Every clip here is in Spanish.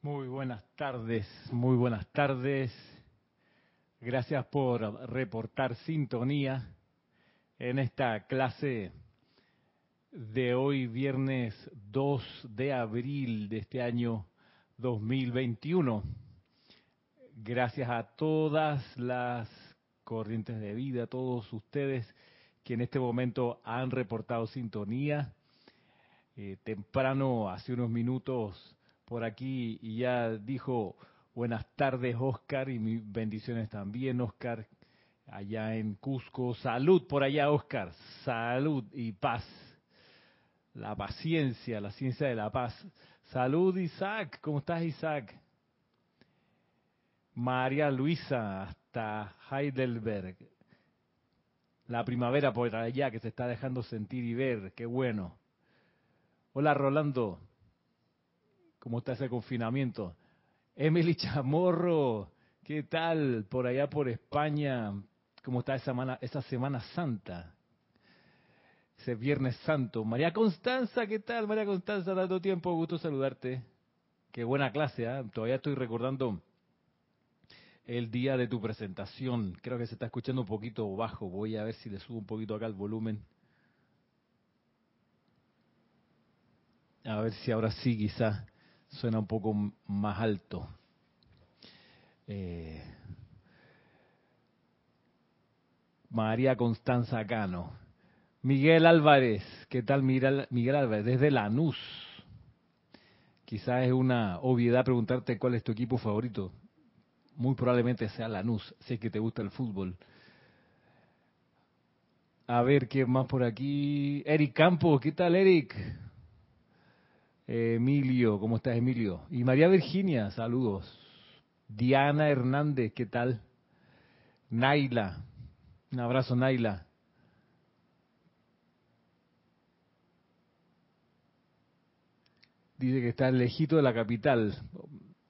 Muy buenas tardes, muy buenas tardes. Gracias por reportar sintonía en esta clase de hoy, viernes 2 de abril de este año 2021. Gracias a todas las corrientes de vida, a todos ustedes que en este momento han reportado sintonía. Eh, temprano, hace unos minutos, por aquí y ya dijo buenas tardes Oscar y mis bendiciones también Oscar allá en Cusco. Salud por allá Oscar, salud y paz. La paciencia, la ciencia de la paz. Salud Isaac, ¿cómo estás Isaac? María Luisa hasta Heidelberg. La primavera por allá que se está dejando sentir y ver, qué bueno. Hola Rolando, ¿Cómo está ese confinamiento? Emily Chamorro, ¿qué tal por allá por España? ¿Cómo está esa semana, esa semana Santa? Ese Viernes Santo. María Constanza, ¿qué tal? María Constanza, dando tiempo, gusto saludarte. Qué buena clase, ¿eh? Todavía estoy recordando el día de tu presentación. Creo que se está escuchando un poquito bajo. Voy a ver si le subo un poquito acá el volumen. A ver si ahora sí, quizá suena un poco más alto. Eh, María Constanza Cano. Miguel Álvarez, ¿qué tal Miguel, Álvarez? Desde Lanús. Quizás es una obviedad preguntarte cuál es tu equipo favorito. Muy probablemente sea Lanús, sé que te gusta el fútbol. A ver, ¿qué más por aquí? Eric Campos, ¿qué tal Eric? Emilio, ¿cómo estás Emilio? Y María Virginia, saludos. Diana Hernández, ¿qué tal? Naila, un abrazo Naila. Dice que está lejito de la capital.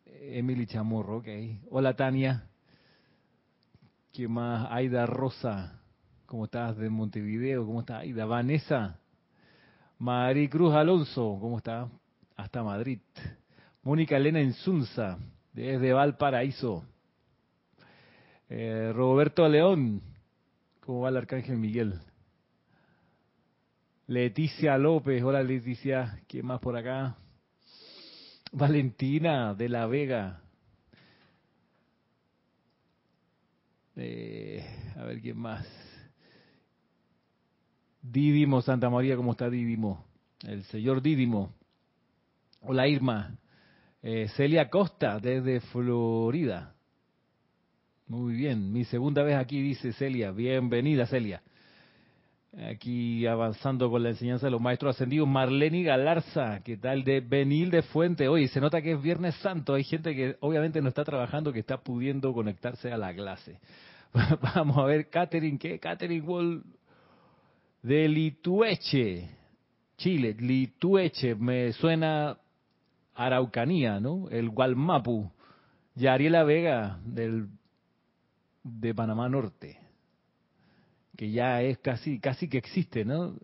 Emily Chamorro, ok. Hola Tania. ¿Qué más? Aida Rosa. ¿Cómo estás de Montevideo? ¿Cómo está Aida? Vanessa. Maricruz Alonso. ¿Cómo está? Hasta Madrid. Mónica Elena Insunza, desde Valparaíso. Eh, Roberto León, ¿cómo va el Arcángel Miguel? Leticia López, hola Leticia, ¿quién más por acá? Valentina de la Vega. Eh, a ver quién más. Didimo Santa María, ¿cómo está Didimo? El señor Didimo. Hola Irma. Eh, Celia Costa desde Florida. Muy bien, mi segunda vez aquí dice Celia. Bienvenida Celia. Aquí avanzando con la enseñanza de los maestros ascendidos. Marlene Galarza, ¿qué tal? De Benil de Fuente. Oye, se nota que es Viernes Santo. Hay gente que obviamente no está trabajando, que está pudiendo conectarse a la clase. Vamos a ver, Catherine, ¿qué? Catherine Wall de Litueche, Chile. Litueche, me suena Araucanía, ¿no? El Gualmapu, Yariela Vega del, de Panamá Norte, que ya es casi, casi que existe, ¿no?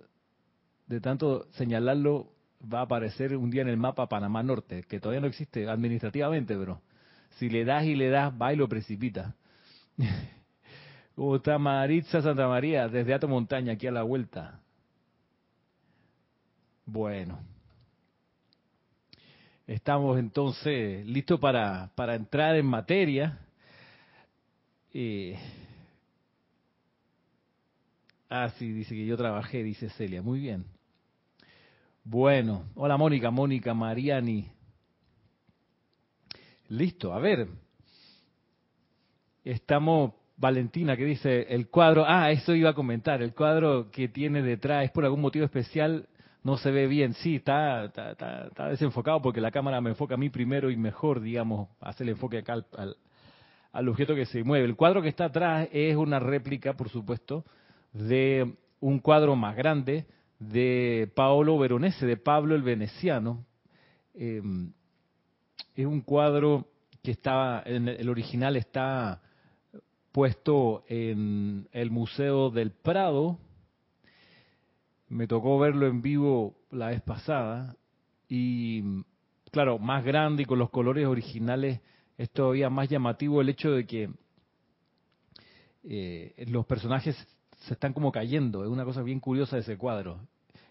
De tanto señalarlo, va a aparecer un día en el mapa Panamá Norte, que todavía no existe administrativamente, pero si le das y le das, va y lo precipita. ¿Cómo está Maritza Santa María desde Ato Montaña, aquí a la vuelta? Bueno, Estamos entonces listos para, para entrar en materia. ah, sí, dice que yo trabajé, dice Celia. Muy bien. Bueno, hola Mónica, Mónica, Mariani. Listo, a ver. Estamos, Valentina, que dice el cuadro. Ah, eso iba a comentar. El cuadro que tiene detrás es por algún motivo especial no se ve bien. Sí, está, está, desenfocado porque la cámara me enfoca a mí primero y mejor, digamos, hace el enfoque acá al, al, objeto que se mueve. El cuadro que está atrás es una réplica, por supuesto, de un cuadro más grande de Paolo Veronese, de Pablo el Veneciano. Em, es un cuadro que estaba, en el original está puesto en el Museo del Prado, me tocó verlo en vivo la vez pasada y claro, más grande y con los colores originales es todavía más llamativo el hecho de que eh, los personajes se están como cayendo. Es una cosa bien curiosa de ese cuadro.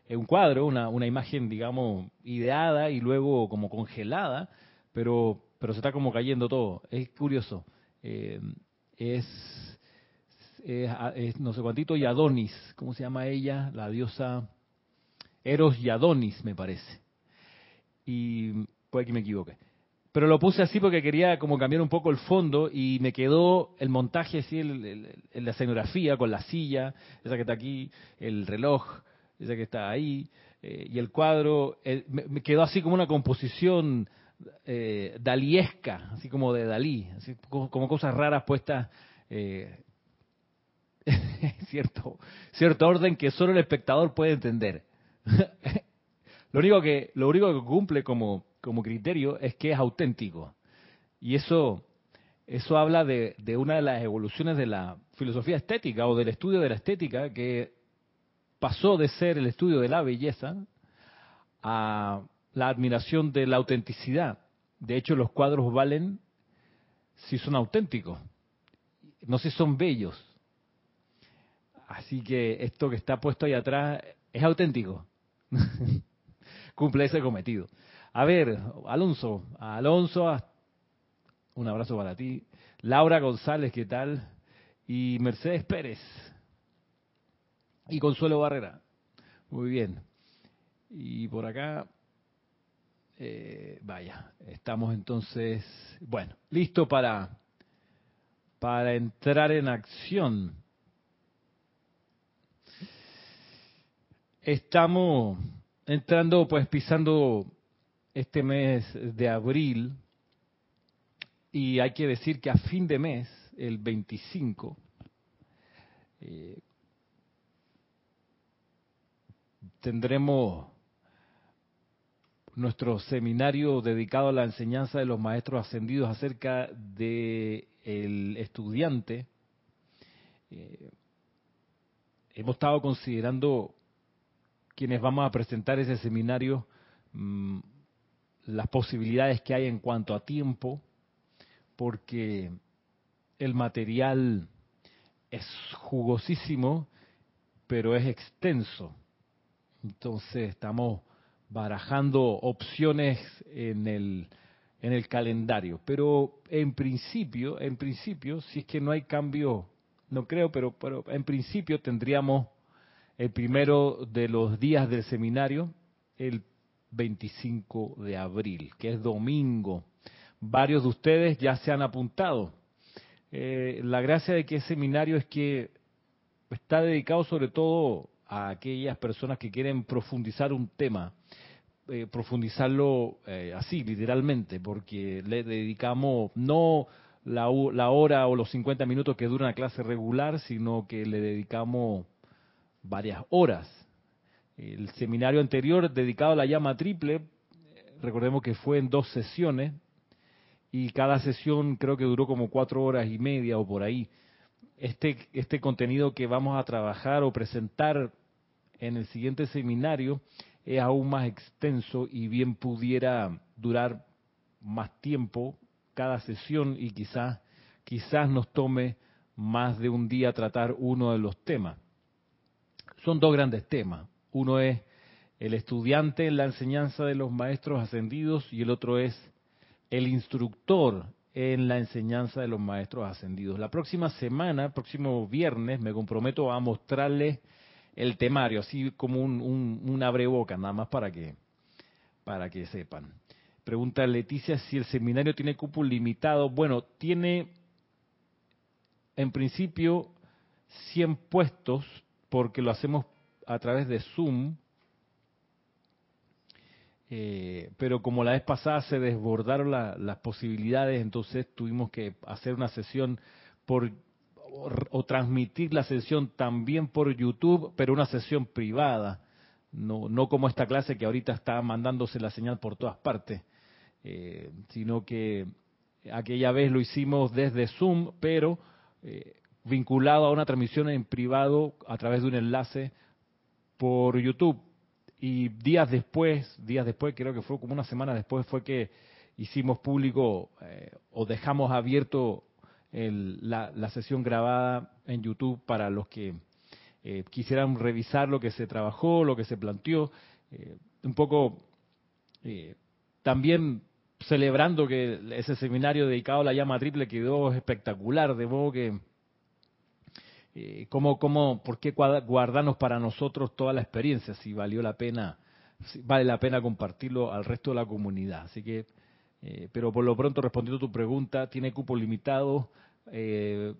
Es un cuadro, una, una imagen, digamos, ideada y luego como congelada, pero, pero se está como cayendo todo. Es curioso. Eh, es, es, no sé cuántito, y Adonis. ¿Cómo se llama ella? La diosa Eros y Adonis, me parece. Y puede que me equivoque. Pero lo puse así porque quería como cambiar un poco el fondo y me quedó el montaje así, el, la escenografía con la silla, esa que está aquí, el reloj, esa que está ahí, eh, y el cuadro, me, quedó así como una composición eh, daliesca, así como de Dalí, así como, cosas raras puestas, eh, cierto, cierto orden que solo el espectador puede entender. lo único que, lo único que cumple como como criterio es que es auténtico. Y eso, eso habla de, de una de las evoluciones de la filosofía estética o del estudio de la estética que pasó de ser el estudio de la belleza a la admiración de la autenticidad. De hecho, los cuadros valen si son auténticos, no si son bellos. Así que esto que está puesto ahí atrás es auténtico. Cumple ese cometido. A ver, Alonso, Alonso, un abrazo para ti. Laura González, ¿qué tal? Y Mercedes Pérez. Y Consuelo Barrera. Muy bien. Y por acá, eh, vaya, estamos entonces, bueno, listo para, para entrar en acción. Estamos entrando, pues pisando este mes de abril y hay que decir que a fin de mes, el 25, eh, tendremos nuestro seminario dedicado a la enseñanza de los maestros ascendidos acerca de el estudiante. Eh, hemos estado considerando quienes vamos a presentar ese seminario mm, las posibilidades que hay en cuanto a tiempo, porque el material es jugosísimo, pero es extenso. Entonces estamos barajando opciones en el, en el calendario. Pero en principio, en principio, si es que no hay cambio, no creo, pero, pero en principio tendríamos el primero de los días del seminario, el 25 de abril, que es domingo. Varios de ustedes ya se han apuntado. Eh, la gracia de que es seminario es que está dedicado sobre todo a aquellas personas que quieren profundizar un tema, eh, profundizarlo eh, así, literalmente, porque le dedicamos no la, la hora o los 50 minutos que dura una clase regular, sino que le dedicamos varias horas el seminario anterior dedicado a la llama triple, recordemos que fue en dos sesiones y cada sesión creo que duró como cuatro horas y media o por ahí. Este, este contenido que vamos a trabajar o presentar en el siguiente seminario es aún más extenso y bien pudiera durar más tiempo cada sesión y quizás quizás nos tome más de un día tratar uno de los temas. Son dos grandes temas. Uno es el estudiante en la enseñanza de los maestros ascendidos y el otro es el instructor en la enseñanza de los maestros ascendidos. La próxima semana, próximo viernes, me comprometo a mostrarles el temario, así como un, un, un abreboca, nada más para que, para que sepan. Pregunta Leticia si el seminario tiene cupo limitado. Bueno, tiene en principio 100 puestos porque lo hacemos a través de Zoom, eh, pero como la vez pasada se desbordaron las posibilidades, entonces tuvimos que hacer una sesión por o, transmitir la sesión también por YouTube, pero una sesión privada, no, no como esta clase que ahorita está mandándose la señal por todas partes, eh, sino que aquella vez lo hicimos desde Zoom, pero eh, vinculado a una transmisión en privado a través de un enlace por YouTube. Y días después, días después, creo que fue como una semana después, fue que hicimos público eh, o dejamos abierto la, sesión grabada en YouTube para los que eh, quisieran revisar lo que se trabajó, lo que se planteó, eh, un poco también celebrando que ese seminario dedicado a la llama triple quedó espectacular, de modo que eh, cómo, cómo, por qué guardarnos para nosotros toda la experiencia, si valió la pena, si vale la pena compartirlo al resto de la comunidad. Así que, eh, pero por lo pronto respondiendo a tu pregunta, tiene cupo limitado. Eh,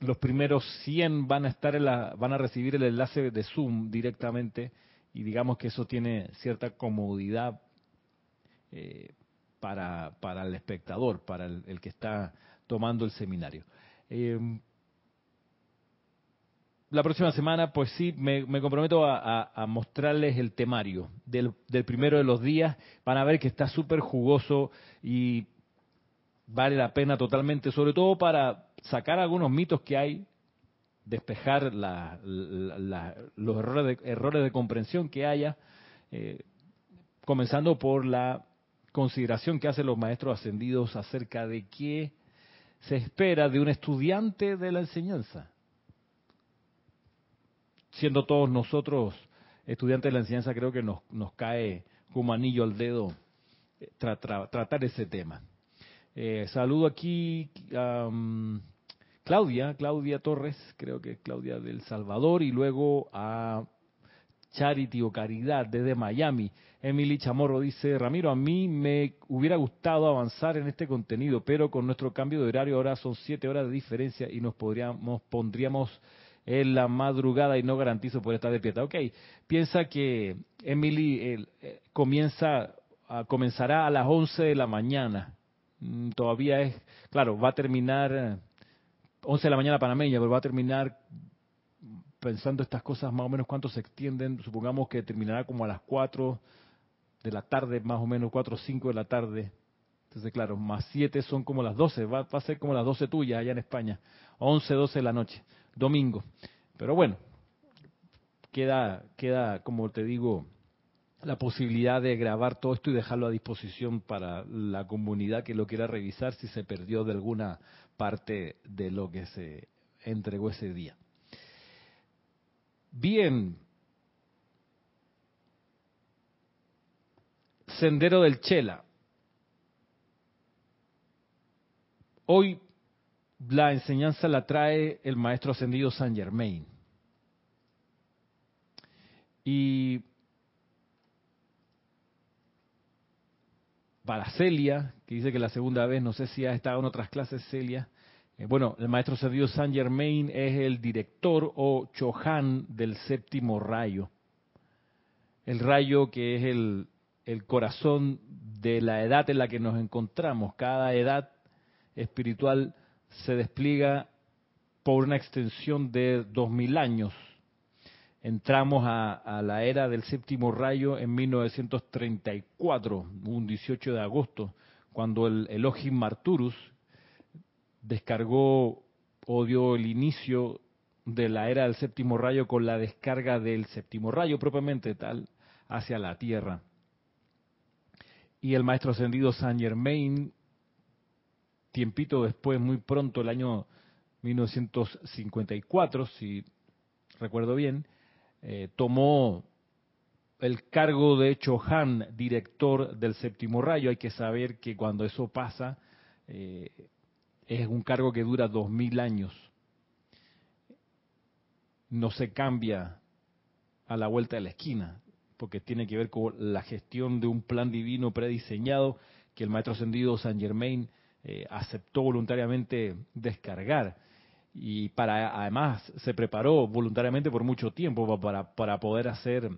los primeros 100 van a estar en la, van a recibir el enlace de Zoom directamente y digamos que eso tiene cierta comodidad eh, para, para el espectador, para el, que está tomando el seminario. La próxima semana, pues sí, me, comprometo a, mostrarles el temario del, primero de los días. Van a ver que está súper jugoso y vale la pena totalmente, sobre todo para sacar algunos mitos que hay, despejar los errores de, errores de, comprensión que haya, eh, comenzando por la consideración que hacen los maestros ascendidos acerca de qué se espera de un estudiante de la enseñanza siendo todos nosotros estudiantes de la enseñanza, creo que nos, nos cae como anillo al dedo eh, tratar ese tema. Eh, saludo aquí a Claudia, Claudia Torres, creo que Claudia del Salvador, y luego a Charity o Caridad desde Miami. Emily Chamorro dice, Ramiro, a mí me hubiera gustado avanzar en este contenido, pero con nuestro cambio de horario ahora son siete horas de diferencia y nos podríamos, pondríamos en la madrugada y no garantizo poder estar despierta. Ok, piensa que Emily eh, comienza, comenzará a las 11 de la mañana. Mm, todavía es, claro, va a terminar 11 de la mañana panameña, pero va a terminar pensando estas cosas más o menos cuánto se extienden. Supongamos que terminará como a las 4 de la tarde, más o menos 4 o 5 de la tarde. Entonces, claro, más 7 son como las 12, va, va a ser como las 12 tuyas allá en España. 11, 12 de la noche domingo. Pero bueno, queda, queda, como te digo, la posibilidad de grabar todo esto y dejarlo a disposición para la comunidad que lo quiera revisar si se perdió de alguna parte de lo que se entregó ese día. Bien. Sendero del Chela. Hoy la enseñanza la trae el maestro ascendido San Germain. Y para Celia, que dice que la segunda vez, no sé si ha estado en otras clases Celia, eh, bueno, el maestro ascendido San Germain es el director o Chohan del séptimo rayo. El rayo que es el, el corazón de la edad en la que nos encontramos. Cada edad espiritual se despliega por una extensión de dos mil años. Entramos a, la era del séptimo rayo en 1934, un 18 de agosto, cuando el Elohim Marturus descargó o dio el inicio de la era del séptimo rayo con la descarga del séptimo rayo propiamente tal hacia la Tierra. Y el maestro ascendido Saint Germain tiempito después, muy pronto, el año 1954, si recuerdo bien, eh, tomó el cargo de Chohan, director del séptimo rayo. Hay que saber que cuando eso pasa, eh, es un cargo que dura dos mil años. No se cambia a la vuelta de la esquina, porque tiene que ver con la gestión de un plan divino prediseñado que el maestro ascendido San Germain eh, aceptó voluntariamente descargar y para además se preparó voluntariamente por mucho tiempo para, para poder hacer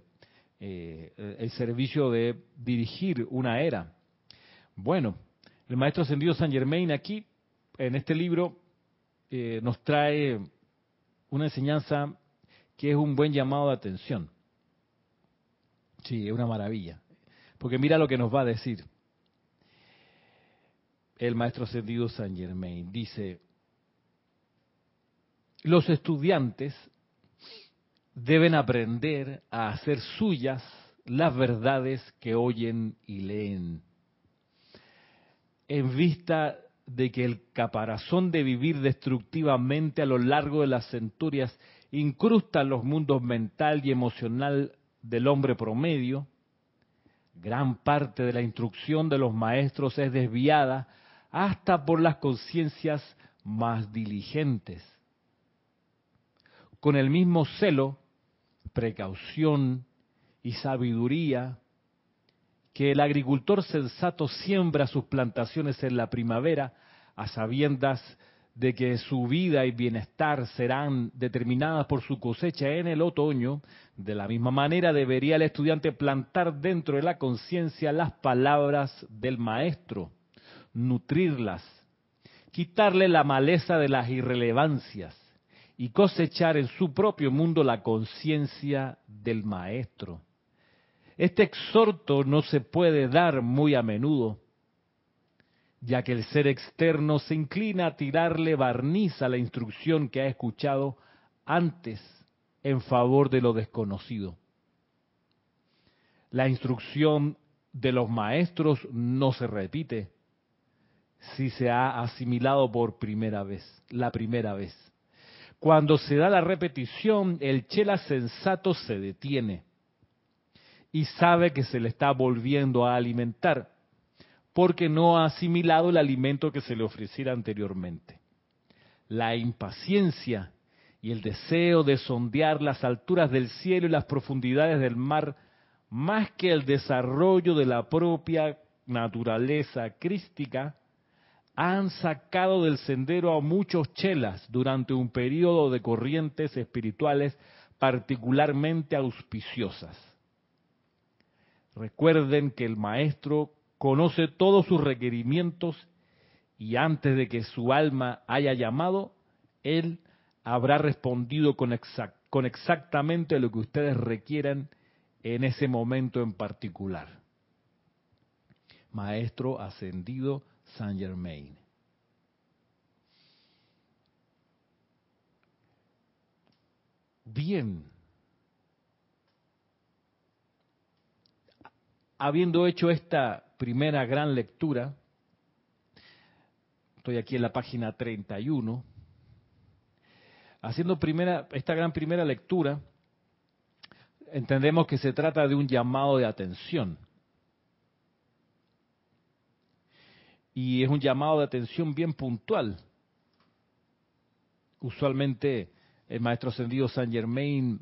eh, el servicio de dirigir una era. Bueno, el maestro ascendido San Germain aquí, en este libro, eh, nos trae una enseñanza que es un buen llamado de atención. Sí, es una maravilla. Porque mira lo que nos va a decir el maestro ascendido Saint Germain. Dice, los estudiantes deben aprender a hacer suyas las verdades que oyen y leen. En vista de que el caparazón de vivir destructivamente a lo largo de las centurias incrusta los mundos mental y emocional del hombre promedio, gran parte de la instrucción de los maestros es desviada hasta por las conciencias más diligentes. Con el mismo celo, precaución y sabiduría que el agricultor sensato siembra sus plantaciones en la primavera a sabiendas de que su vida y bienestar serán determinadas por su cosecha en el otoño, de la misma manera debería el estudiante plantar dentro de la conciencia las palabras del maestro, nutrirlas, quitarle la maleza de las irrelevancias y cosechar en su propio mundo la conciencia del maestro. Este exhorto no se puede dar muy a menudo, ya que el ser externo se inclina a tirarle barniz a la instrucción que ha escuchado antes en favor de lo desconocido. La instrucción de los maestros no se repite si se ha asimilado por primera vez, la primera vez. Cuando se da la repetición, el chela sensato se detiene y sabe que se le está volviendo a alimentar porque no ha asimilado el alimento que se le ofreciera anteriormente. La impaciencia y el deseo de sondear las alturas del cielo y las profundidades del mar, más que el desarrollo de la propia naturaleza crística, han sacado del sendero a muchos chelas durante un periodo de corrientes espirituales particularmente auspiciosas. Recuerden que el maestro conoce todos sus requerimientos y antes de que su alma haya llamado, Él habrá respondido con, con exactamente lo que ustedes requieran en ese momento en particular. Maestro ascendido Saint Germain. Bien. Habiendo hecho esta primera gran lectura, estoy aquí en la página 31, haciendo primera, esta gran primera lectura, entendemos que se trata de un llamado de atención. Y es un llamado de atención bien puntual. Usualmente el maestro ascendido Saint Germain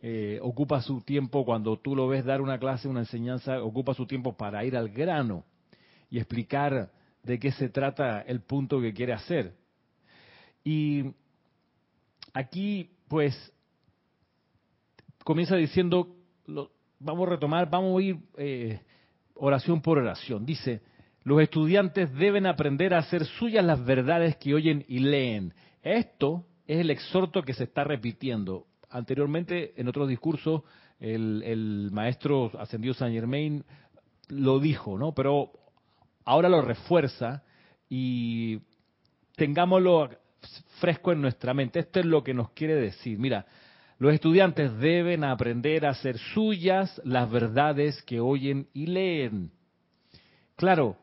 eh, ocupa su tiempo, cuando tú lo ves dar una clase, una enseñanza, ocupa su tiempo para ir al grano y explicar de qué se trata el punto que quiere hacer. Y aquí, pues, comienza diciendo, vamos a retomar, vamos a ir eh, oración por oración. Dice, los estudiantes deben aprender a hacer suyas las verdades que oyen y leen. Esto es el exhorto que se está repitiendo anteriormente, en otro discurso, el, maestro ascendido Saint Germain lo dijo, ¿no? Pero ahora lo refuerza y tengámoslo fresco en nuestra mente. Esto es lo que nos quiere decir. Mira, los estudiantes deben aprender a hacer suyas las verdades que oyen y leen. Claro,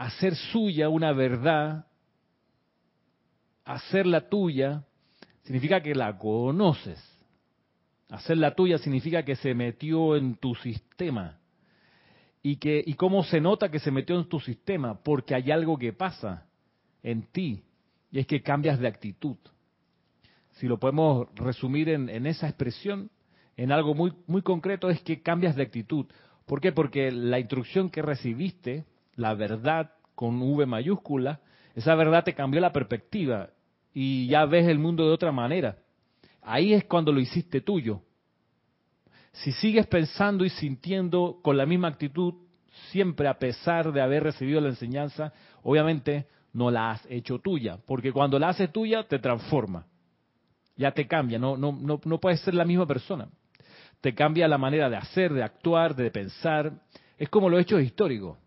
hacer suya una verdad, hacerla tuya, significa que la conoces. Hacerla tuya significa que se metió en tu sistema. ¿Y, que, ¿Y cómo se nota que se metió en tu sistema? Porque hay algo que pasa en ti y es que cambias de actitud. Si lo podemos resumir en, en esa expresión, en algo muy, muy concreto, es que cambias de actitud. ¿Por qué? Porque la instrucción que recibiste, la verdad con V mayúscula, esa verdad te cambió la perspectiva y ya ves el mundo de otra manera. Ahí es cuando lo hiciste tuyo. Si sigues pensando y sintiendo con la misma actitud, siempre a pesar de haber recibido la enseñanza, obviamente no la has hecho tuya, porque cuando la haces tuya te transforma, ya te cambia, no, no, no, no puedes ser la misma persona. Te cambia la manera de hacer, de actuar, de pensar. Es como los hechos históricos.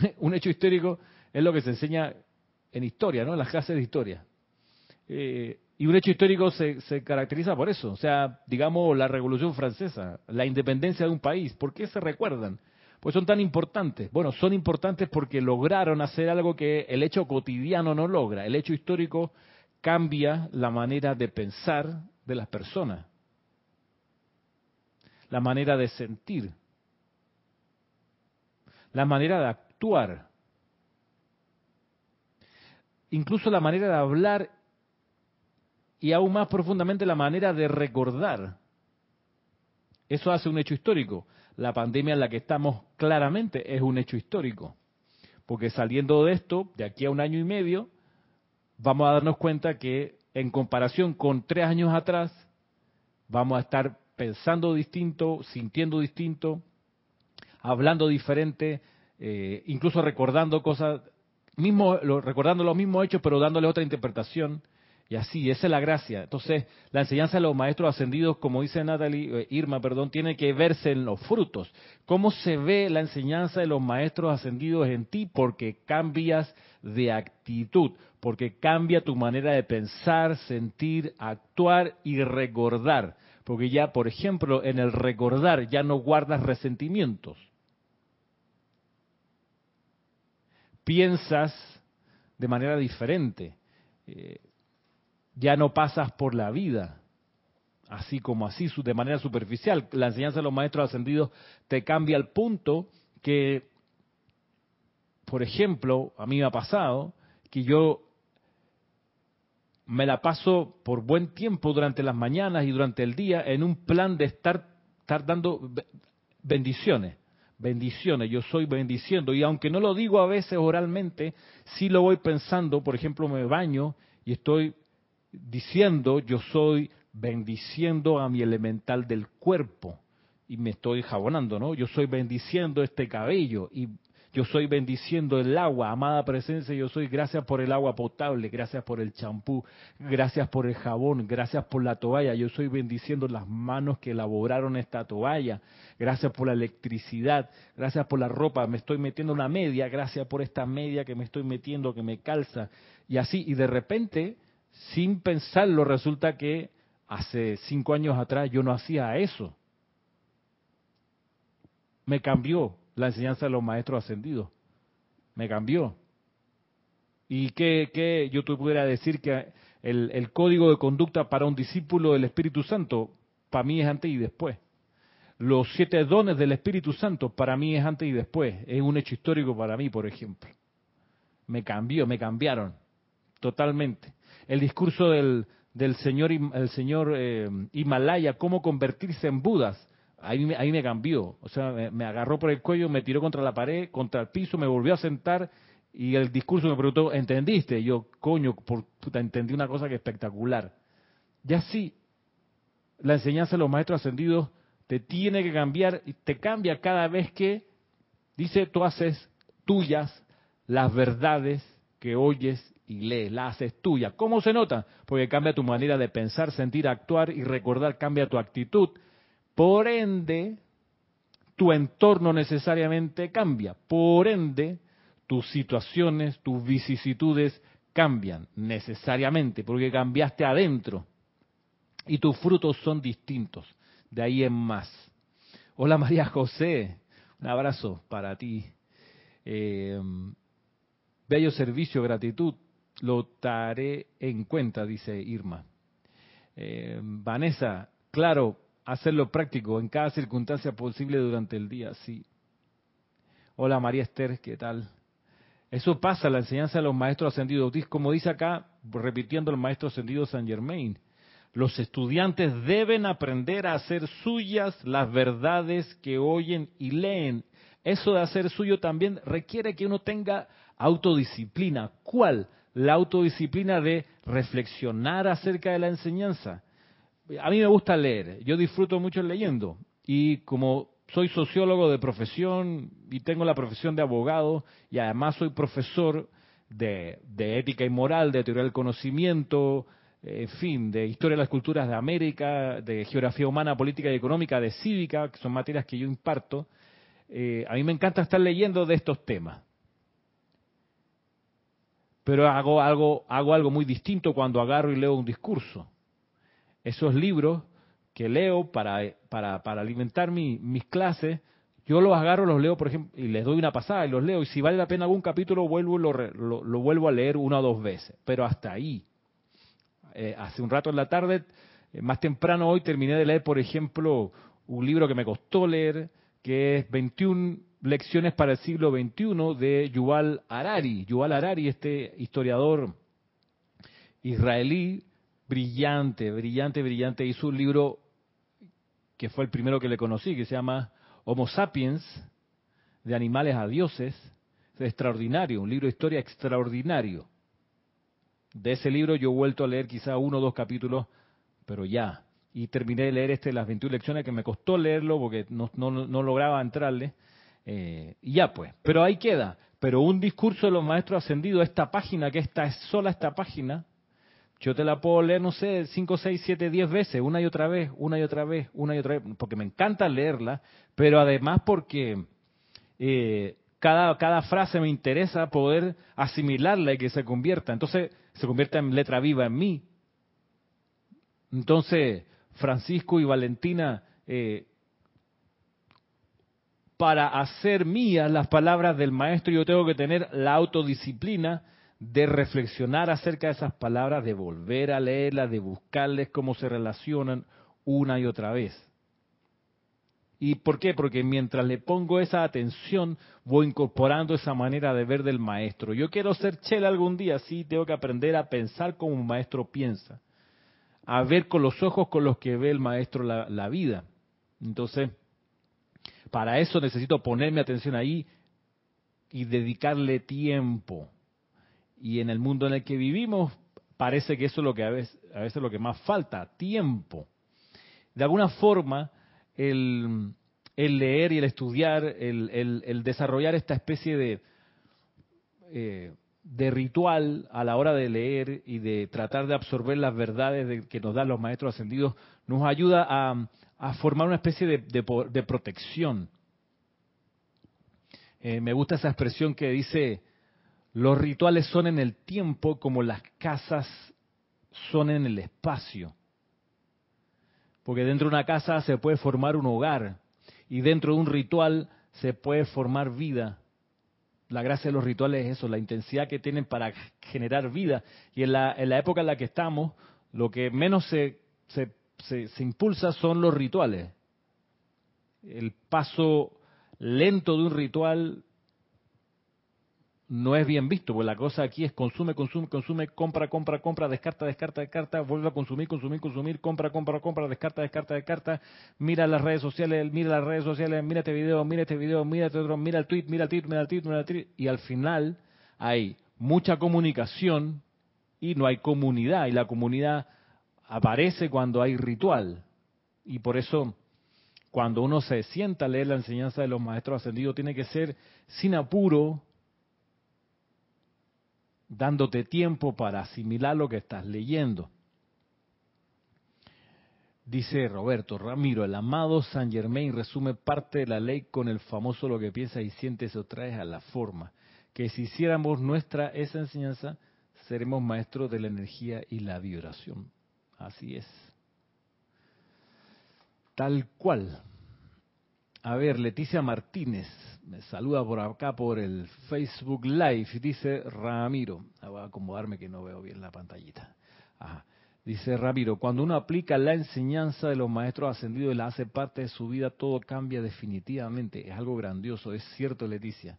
Un hecho histórico es lo que se enseña en historia, ¿no? En las clases de historia. Eh, Y un hecho histórico se, se, caracteriza por eso. O sea, digamos, la Revolución Francesa, la independencia de un país. ¿Por qué se recuerdan? Pues son tan importantes. Bueno, son importantes porque lograron hacer algo que el hecho cotidiano no logra. El hecho histórico cambia la manera de pensar de las personas, la manera de sentir, la manera de actuar, incluso la manera de hablar y aún más profundamente la manera de recordar. Eso hace un hecho histórico. La pandemia en la que estamos claramente es un hecho histórico. Porque saliendo de esto, de aquí a un año y medio, vamos a darnos cuenta que en comparación con tres años atrás, vamos a estar pensando distinto, sintiendo distinto, hablando diferente, eh, incluso recordando cosas, mismo, recordando los mismos hechos, pero dándole otra interpretación. Y así, esa es la gracia. Entonces, la enseñanza de los maestros ascendidos, como dice Natalie, eh, Irma, perdón, tiene que verse en los frutos. ¿Cómo se ve la enseñanza de los maestros ascendidos en ti? Porque cambias de actitud, porque cambia tu manera de pensar, sentir, actuar y recordar. Porque ya, por ejemplo, en el recordar ya no guardas resentimientos. Piensas de manera diferente. Eh, ya no pasas por la vida así como así, de manera superficial. La enseñanza de los maestros ascendidos te cambia al punto que, por ejemplo, a mí me ha pasado que yo me la paso por buen tiempo durante las mañanas y durante el día en un plan de estar, estar dando bendiciones. Bendiciones, yo soy bendiciendo. Y aunque no lo digo a veces oralmente, sí lo voy pensando. Por ejemplo, me baño y estoy diciendo yo soy bendiciendo a mi elemental del cuerpo y me estoy jabonando, ¿no? Yo soy bendiciendo este cabello y yo soy bendiciendo el agua, amada presencia, yo soy. Gracias por el agua potable, gracias por el champú, gracias por el jabón, gracias por la toalla, yo soy bendiciendo las manos que elaboraron esta toalla, gracias por la electricidad, gracias por la ropa, me estoy metiendo una media, gracias por esta media que me estoy metiendo, que me calza, y así, y de repente sin pensarlo, resulta que hace cinco años atrás yo no hacía eso. Me cambió la enseñanza de los maestros ascendidos. Me cambió. ¿Y qué, qué yo te pudiera decir que el, el, código de conducta para un discípulo del Espíritu Santo, para mí es antes y después? Los siete dones del Espíritu Santo, para mí es antes y después. Es un hecho histórico para mí, por ejemplo. Me cambió, me cambiaron totalmente el discurso del, del señor, el señor eh, Himalaya, cómo convertirse en Budas. Ahí, ahí me cambió, o sea, me, agarró por el cuello, me tiró contra la pared, contra el piso, me volvió a sentar y el discurso me preguntó, ¿entendiste? yo, coño, por, puta, entendí una cosa que es espectacular. Y así, la enseñanza de los maestros ascendidos te tiene que cambiar y te cambia cada vez que, dice, tú haces tuyas las verdades que oyes y lees, la haces tuya. ¿Cómo se nota? Porque cambia tu manera de pensar, sentir, actuar y recordar, cambia tu actitud. Por ende, tu entorno necesariamente cambia. Por ende, tus situaciones, tus vicisitudes cambian necesariamente, porque cambiaste adentro. Y tus frutos son distintos. De ahí en más. Hola María José, un abrazo para ti. Eh, bello servicio, gratitud lo daré en cuenta, dice Irma. Eh, Vanessa, claro, hacerlo práctico en cada circunstancia posible durante el día, sí. Hola María Esther, ¿qué tal? Eso pasa, la enseñanza de los maestros ascendidos, como dice acá, repitiendo el maestro ascendido San Germain. Los estudiantes deben aprender a hacer suyas las verdades que oyen y leen. Eso de hacer suyo también requiere que uno tenga autodisciplina. ¿Cuál? la autodisciplina de reflexionar acerca de la enseñanza. A mí me gusta leer, yo disfruto mucho leyendo y como soy sociólogo de profesión y tengo la profesión de abogado y además soy profesor de, ética y moral, de teoría del conocimiento, en fin, de historia de las culturas de América, de geografía humana, política y económica, de cívica, que son materias que yo imparto, eh, a mí me encanta estar leyendo de estos temas. pero hago algo, hago algo muy distinto cuando agarro y leo un discurso. Esos libros que leo para, para, para alimentar mi, mis clases, yo los agarro, los leo, por ejemplo, y les doy una pasada y los leo, y si vale la pena algún capítulo, vuelvo lo, lo, lo vuelvo a leer una o dos veces, pero hasta ahí. Eh, hace un rato en la tarde, eh, más temprano hoy, terminé de leer, por ejemplo, un libro que me costó leer, que es 21 lecciones para el siglo XXI de Yuval Harari. Yuval Harari, este historiador israelí, brillante, brillante, brillante, hizo un libro que fue el primero que le conocí, que se llama Homo Sapiens, de animales a dioses. Es extraordinario, un libro de historia extraordinario. De ese libro yo he vuelto a leer quizá uno o dos capítulos, pero ya. Y terminé de leer este, las 21 lecciones, que me costó leerlo porque no, no, lograba entrarle. Eh, y ya pues, pero ahí queda. Pero un discurso de los maestros ascendidos, esta página, que esta es sola esta página, yo te la puedo leer, no sé, 5, 6, 7, 10 veces, una y otra vez, una y otra vez, una y otra vez, porque me encanta leerla, pero además porque eh, cada, cada frase me interesa poder asimilarla y que se convierta. Entonces, se convierta en letra viva en mí. Entonces, Francisco y Valentina, eh, para hacer mías las palabras del maestro, yo tengo que tener la autodisciplina de reflexionar acerca de esas palabras, de volver a leerlas, de buscarles cómo se relacionan una y otra vez. ¿Y por qué? Porque mientras le pongo esa atención, voy incorporando esa manera de ver del maestro. Yo quiero ser chela algún día, sí, tengo que aprender a pensar como un maestro piensa, a ver con los ojos con los que ve el maestro la, vida. Entonces, para eso necesito ponerme atención ahí y dedicarle tiempo y en el mundo en el que vivimos parece que eso es lo que a veces, a veces lo que más falta, tiempo. De alguna forma, el, el leer y el estudiar, el, el, desarrollar esta especie de, eh, de ritual a la hora de leer y de tratar de absorber las verdades que nos dan los maestros ascendidos, nos ayuda a, a formar una especie de, de, protección. Eh, me gusta esa expresión que dice, los rituales son en el tiempo como las casas son en el espacio. Porque dentro de una casa se puede formar un hogar y dentro de un ritual se puede formar vida. La gracia de los rituales es eso, la intensidad que tienen para generar vida. Y en la, en la época en la que estamos, lo que menos se, se, se impulsa son los rituales. El paso lento de un ritual no es bien visto, porque la cosa aquí es consume, consume, consume, compra, compra, compra, descarta, descarta, descarta, vuelve a consumir, consumir, consumir, compra, compra, compra, descarta, descarta, descarta, mira las redes sociales, mira las redes sociales, mira este video, mira este video, mira este otro, mira el tweet, mira el tweet, mira el tweet, mira el tweet, y al final hay mucha comunicación y no hay comunidad, y la comunidad aparece cuando hay ritual, y por eso cuando uno se sienta a leer la enseñanza de los maestros ascendidos tiene que ser sin apuro, dándote tiempo para asimilar lo que estás leyendo. Dice Roberto Ramiro, el amado San Germain resume parte de la ley con el famoso lo que piensa y siente se trae a la forma. Que si hiciéramos nuestra esa enseñanza, seremos maestros de la energía y la vibración. Así es. Tal cual. A ver, Leticia Martínez me saluda por acá por el Facebook Live. Dice Ramiro, ah, voy a acomodarme que no veo bien la pantallita. Dice Ramiro, cuando uno aplica la enseñanza de los maestros ascendidos y la hace parte de su vida, todo cambia definitivamente. Es algo grandioso, es cierto, Leticia.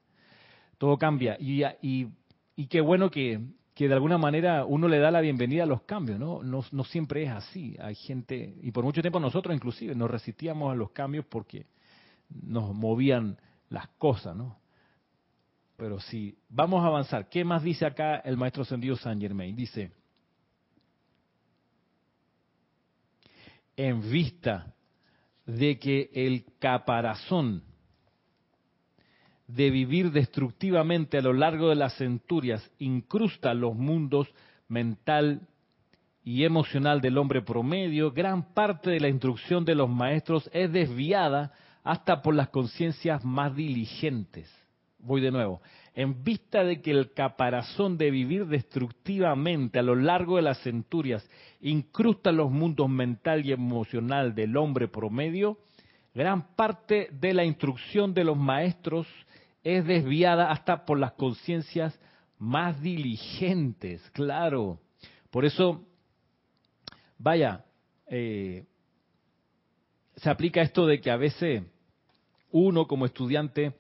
Todo cambia. Y, y, y qué bueno que, que de alguna manera uno le da la bienvenida a los cambios, ¿no? ¿no? No siempre es así. Hay gente, y por mucho tiempo nosotros inclusive nos resistíamos a los cambios porque nos movían las cosas, ¿no? Pero si vamos a avanzar, ¿qué más dice acá el maestro ascendido San Germain? Dice, en vista de que el caparazón de vivir destructivamente a lo largo de las centurias incrusta los mundos mental y emocional del hombre promedio, gran parte de la instrucción de los maestros es desviada hasta por las conciencias más diligentes. voy de nuevo, en vista de que el caparazón de vivir destructivamente a lo largo de las centurias incrusta los mundos mental y emocional del hombre promedio, gran parte de la instrucción de los maestros es desviada hasta por las conciencias más diligentes, claro. Por eso, vaya, eh, se aplica esto de que a veces uno como estudiante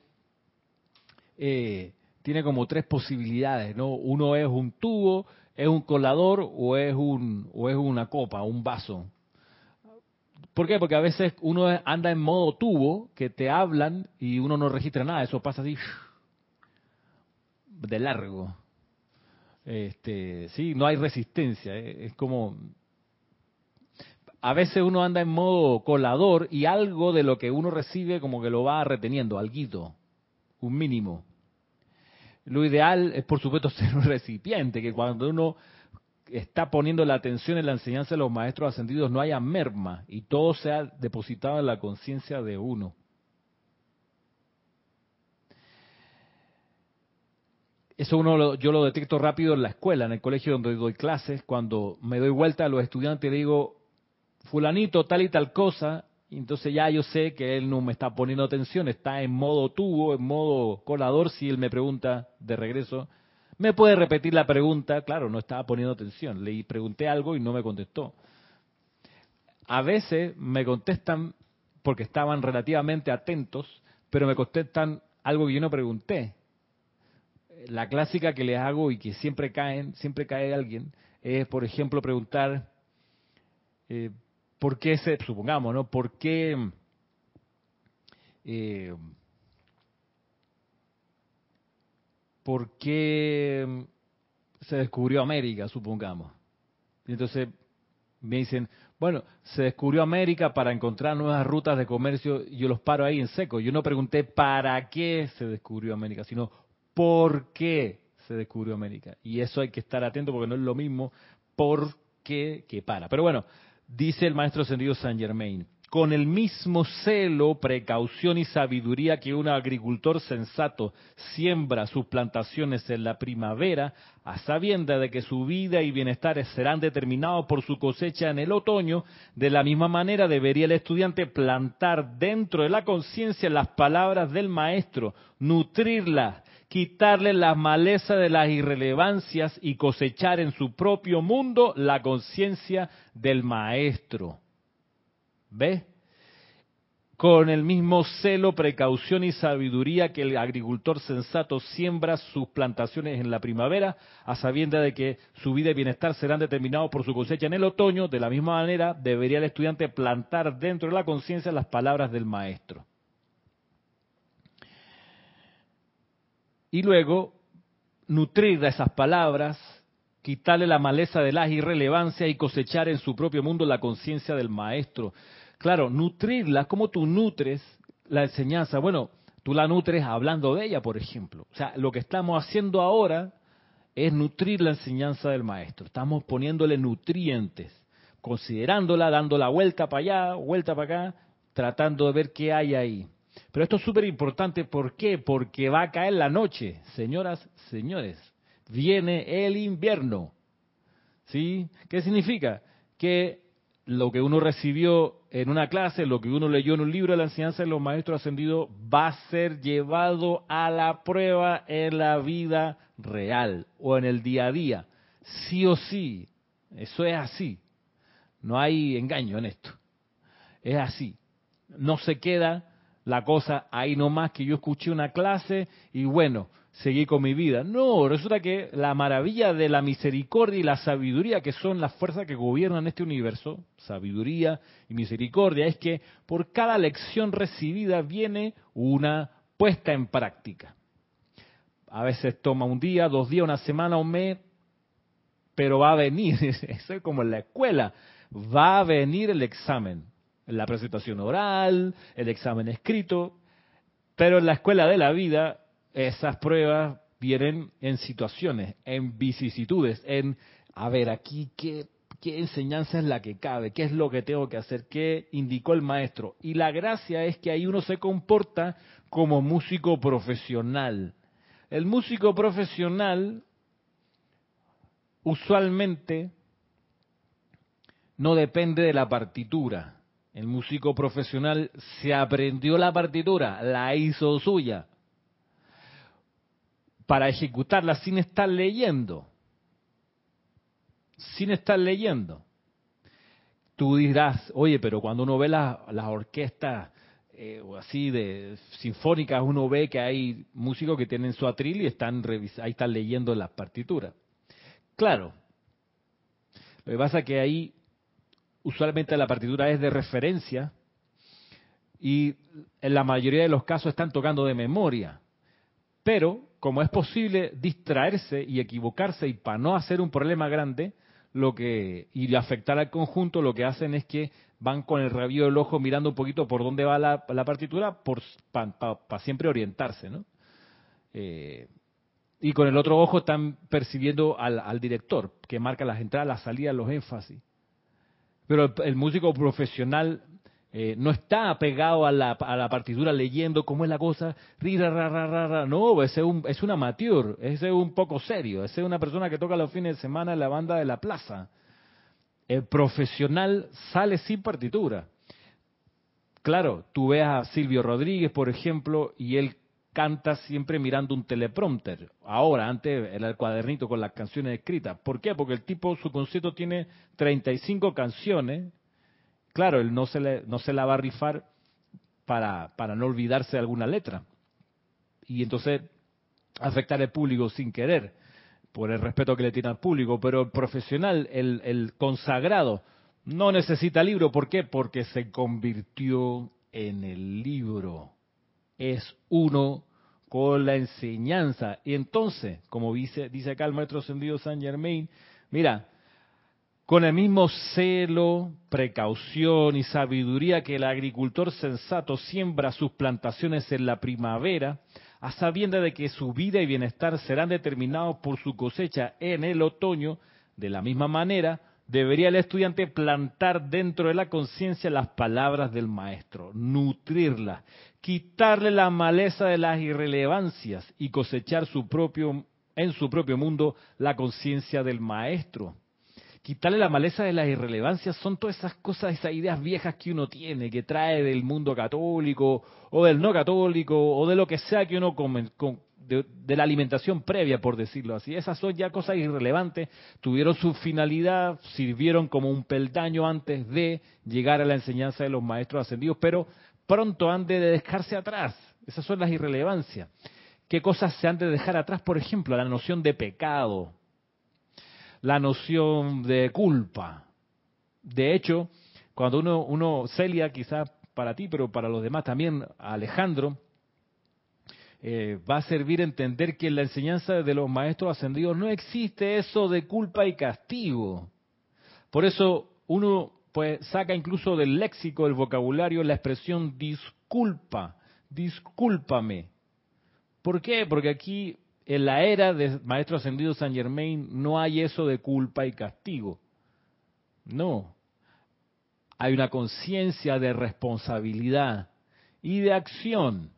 eh, tiene como tres posibilidades, ¿no? Uno es un tubo, es un colador o es un o es una copa, un vaso. ¿Por qué? Porque a veces uno anda en modo tubo, que te hablan y uno no registra nada, eso pasa así de largo. Este, sí, no hay resistencia, ¿eh? es como a veces uno anda en modo colador y algo de lo que uno recibe como que lo va reteniendo, alguito, un mínimo. Lo ideal es, por supuesto, ser un recipiente, que cuando uno está poniendo la atención en la enseñanza de los maestros ascendidos no haya merma y todo sea depositado en la conciencia de uno. Eso uno yo lo detecto rápido en la escuela, en el colegio donde doy clases, cuando me doy vuelta a los estudiantes y digo, fulanito, tal y tal cosa, entonces ya yo sé que él no me está poniendo atención, está en modo tubo, en modo colador, si él me pregunta de regreso, me puede repetir la pregunta, claro, no estaba poniendo atención, le pregunté algo y no me contestó. A veces me contestan porque estaban relativamente atentos, pero me contestan algo que yo no pregunté. La clásica que les hago y que siempre caen, siempre cae alguien, es, por ejemplo, preguntar, eh, ¿por qué se, supongamos, ¿no? ¿Por qué eh, por qué se descubrió América, supongamos. Y entonces me dicen, bueno, se descubrió América para encontrar nuevas rutas de comercio. Yo los paro ahí en seco. Yo no pregunté para qué se descubrió América, sino por qué se descubrió América. Y eso hay que estar atento porque no es lo mismo por qué que para. Pero bueno, dice el maestro ascendido Saint Germain con el mismo celo, precaución y sabiduría que un agricultor sensato siembra sus plantaciones en la primavera, a sabienda de que su vida y bienestar serán determinados por su cosecha en el otoño, de la misma manera debería el estudiante plantar dentro de la conciencia las palabras del maestro, nutrirlas, quitarle las malezas de las irrelevancias y cosechar en su propio mundo la conciencia del maestro. ¿Ve? Con el mismo celo, precaución y sabiduría que el agricultor sensato siembra sus plantaciones en la primavera, a sabienda de que su vida y bienestar serán determinados por su cosecha en el otoño, de la misma manera debería el estudiante plantar dentro de la conciencia las palabras del maestro. Y luego nutrir de esas palabras, quitarle la maleza de las irrelevancias y cosechar en su propio mundo la conciencia del maestro. Claro, nutrirla, ¿cómo tú nutres la enseñanza? Bueno, tú la nutres hablando de ella, por ejemplo. O sea, lo que estamos haciendo ahora es nutrir la enseñanza del maestro. Estamos poniéndole nutrientes, considerándola, dando la vuelta para allá, vuelta para acá, tratando de ver qué hay ahí. Pero esto es súper importante, ¿por qué? Porque va a caer la noche, señoras, señores. Viene el invierno. ¿Sí? ¿Qué significa? Que lo que uno recibió en una clase, lo que uno leyó en un libro de la enseñanza de los maestros ascendidos, va a ser llevado a la prueba en la vida real o en el día a día. Sí o sí. Eso es así. No hay engaño en esto. Es así. No se queda la cosa ahí nomás que yo escuché una clase y bueno, seguí con mi vida. No, resulta que la maravilla de la misericordia y la sabiduría, que son las fuerzas que gobiernan este universo, sabiduría y misericordia, es que por cada lección recibida viene una puesta en práctica. A veces toma un día, dos días, una semana, un mes, pero va a venir, eso es como en la escuela, va a venir el examen, la presentación oral, el examen escrito, pero en la escuela de la vida esas pruebas vienen en situaciones, en vicisitudes, en, a ver, aquí, ¿qué, ¿Qué enseñanza es la que cabe? ¿Qué es lo que tengo que hacer? ¿Qué indicó el maestro? Y la gracia es que ahí uno se comporta como músico profesional. El músico profesional usualmente no depende de la partitura. El músico profesional se aprendió la partitura, la hizo suya, para ejecutarla sin estar leyendo sin estar leyendo. Tú dirás, oye, pero cuando uno ve las orquestas eh, así de sinfónicas, uno ve que hay músicos que tienen su atril y están ahí están leyendo las partituras. Claro. Lo que pasa es que ahí usualmente la partitura es de referencia y en la mayoría de los casos están tocando de memoria. Pero como es posible distraerse y equivocarse y para no hacer un problema grande, lo que y afectar al conjunto, lo que hacen es que van con el rabillo del ojo mirando un poquito por dónde va la, partitura para siempre orientarse, ¿no? Eh, y con el otro ojo están percibiendo al, director, que marca las entradas, las salidas, los énfasis. Pero el músico profesional eh, no está apegado a la, partitura leyendo cómo es la cosa, no, ese es un, es un amateur, ese es un poco serio, ese es una persona que toca los fines de semana en la banda de la plaza. El profesional sale sin partitura. Claro, tú ves a Silvio Rodríguez, por ejemplo, y él canta siempre mirando un teleprompter. Ahora, antes era el cuadernito con las canciones escritas. ¿Por qué? Porque el tipo, su concierto tiene 35 canciones claro, él no se, no se la va a rifar para, para no olvidarse de alguna letra. Y entonces afectar al público sin querer, por el respeto que le tiene al público. Pero el profesional, el, el consagrado, no necesita libro. ¿Por qué? Porque se convirtió en el libro. Es uno con la enseñanza. Y entonces, como dice, dice acá el maestro ascendido San Germain, mira, con el mismo celo, precaución y sabiduría que el agricultor sensato siembra sus plantaciones en la primavera, a sabienda de que su vida y bienestar serán determinados por su cosecha en el otoño, de la misma manera, debería el estudiante plantar dentro de la conciencia las palabras del maestro, nutrirlas, quitarle la maleza de las irrelevancias y cosechar su propio, en su propio mundo la conciencia del maestro. Quitarle la maleza de las irrelevancias son todas esas cosas, esas ideas viejas que uno tiene, que trae del mundo católico o del no católico o de lo que sea que uno de, la alimentación previa, por decirlo así. Esas son ya cosas irrelevantes, tuvieron su finalidad, sirvieron como un peldaño antes de llegar a la enseñanza de los maestros ascendidos, pero pronto han de dejarse atrás. Esas son las irrelevancias. ¿Qué cosas se han de dejar atrás? Por ejemplo, la noción de pecado, la noción de culpa. De hecho, cuando uno, uno Celia, quizás para ti, pero para los demás también, Alejandro, eh, va a servir entender que en la enseñanza de los maestros ascendidos no existe eso de culpa y castigo. Por eso uno pues saca incluso del léxico, del vocabulario, la expresión disculpa, discúlpame. ¿Por qué? Porque aquí en la era de Maestro Ascendido San Germain no hay eso de culpa y castigo. No. Hay una conciencia de responsabilidad y de acción.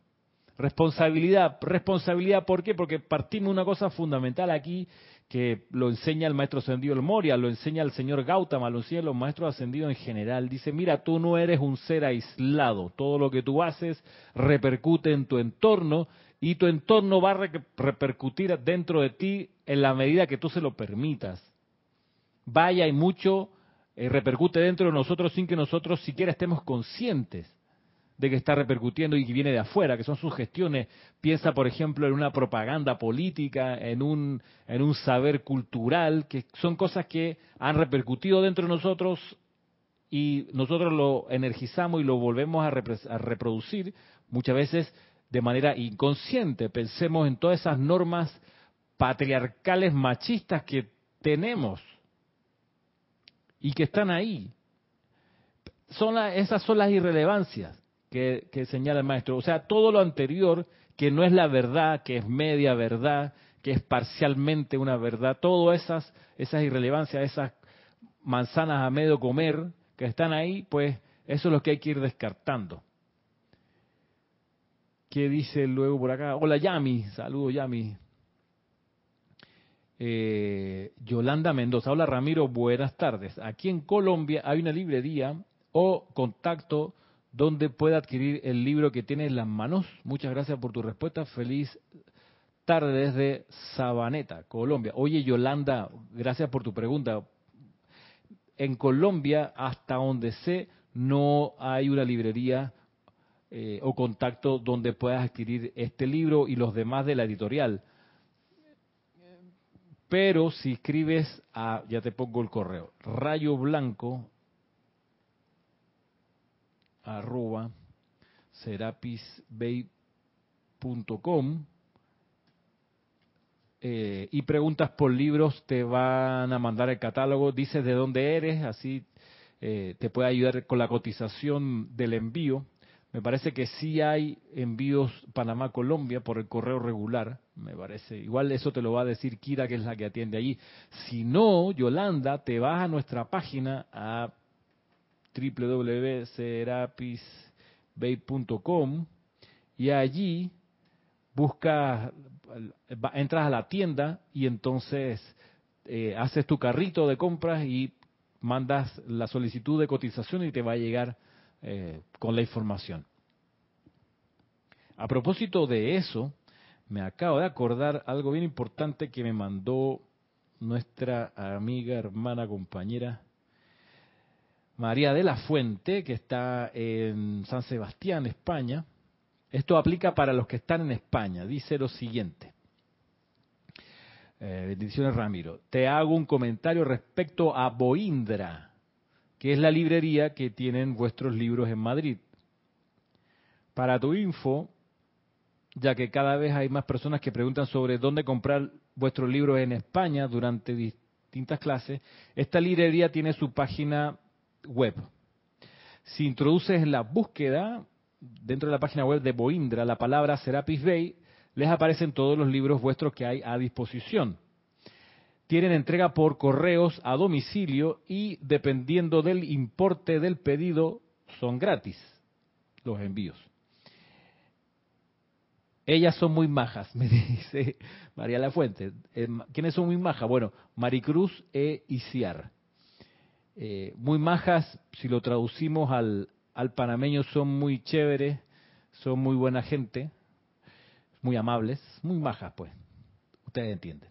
Responsabilidad. Responsabilidad, ¿por qué? Porque partimos de una cosa fundamental aquí que lo enseña el maestro ascendido el Moria, lo enseña el señor Gautama, lo enseña los maestros ascendidos en general. Dice, mira, tú no eres un ser aislado. Todo lo que tú haces repercute en tu entorno y tu entorno va a repercutir dentro de ti en la medida que tú se lo permitas. Vaya y mucho eh, repercute dentro de nosotros sin que nosotros siquiera estemos conscientes de que está repercutiendo y que viene de afuera, que son sugestiones. Piensa, por ejemplo, en una propaganda política, en un, en un saber cultural, que son cosas que han repercutido dentro de nosotros y nosotros lo energizamos y lo volvemos a, a reproducir, muchas veces de manera inconsciente. Pensemos en todas esas normas patriarcales machistas que tenemos y que están ahí. Son esas son las irrelevancias que, señala el maestro. O sea, todo lo anterior, que no es la verdad, que es media verdad, que es parcialmente una verdad, todas esas, esas irrelevancias, esas manzanas a medio comer que están ahí, pues eso es lo que hay que ir descartando. ¿Qué dice luego por acá? Hola Yami, saludo Yami. Eh, Yolanda Mendoza, hola Ramiro, buenas tardes. Aquí en Colombia hay una librería o contacto donde pueda adquirir el libro que tiene en las manos. Muchas gracias por tu respuesta. Feliz tarde desde Sabaneta, Colombia. Oye Yolanda, gracias por tu pregunta. En Colombia, hasta donde sé, no hay una librería eh, o contacto donde puedas adquirir este libro y los demás de la editorial. Pero si escribes a, ya te pongo el correo, rayo blanco arroba serapisbay.com eh, y preguntas por libros, te van a mandar el catálogo, dices de dónde eres, así eh, te puede ayudar con la cotización del envío. Me parece que sí hay envíos Panamá-Colombia por el correo regular, me parece. Igual eso te lo va a decir Kira, que es la que atiende allí. Si no, Yolanda, te vas a nuestra página a www.serapisbay.com y allí buscas, entras a la tienda y entonces eh, haces tu carrito de compras y mandas la solicitud de cotización y te va a llegar eh, con la información. A propósito de eso, me acabo de acordar algo bien importante que me mandó nuestra amiga, hermana, compañera María de la Fuente, que está en San Sebastián, España. Esto aplica para los que están en España. Dice lo siguiente. Eh, bendiciones Ramiro. Te hago un comentario respecto a Boindra, que es la librería que tienen vuestros libros en Madrid. Para tu info, ya que cada vez hay más personas que preguntan sobre dónde comprar vuestros libros en España durante distintas clases, esta librería tiene su página web. Si introduces la búsqueda, dentro de la página web de Boindra, la palabra Serapis Bay, les aparecen todos los libros vuestros que hay a disposición. Tienen entrega por correos a domicilio y dependiendo del importe del pedido, son gratis los envíos. Ellas son muy majas, me dice María La Fuente. Eh, ¿Quiénes son muy majas? Bueno, Maricruz e Isiar. Eh, muy majas, si lo traducimos al, panameño, son muy chéveres, son muy buena gente, muy amables, muy majas, pues. Ustedes entienden.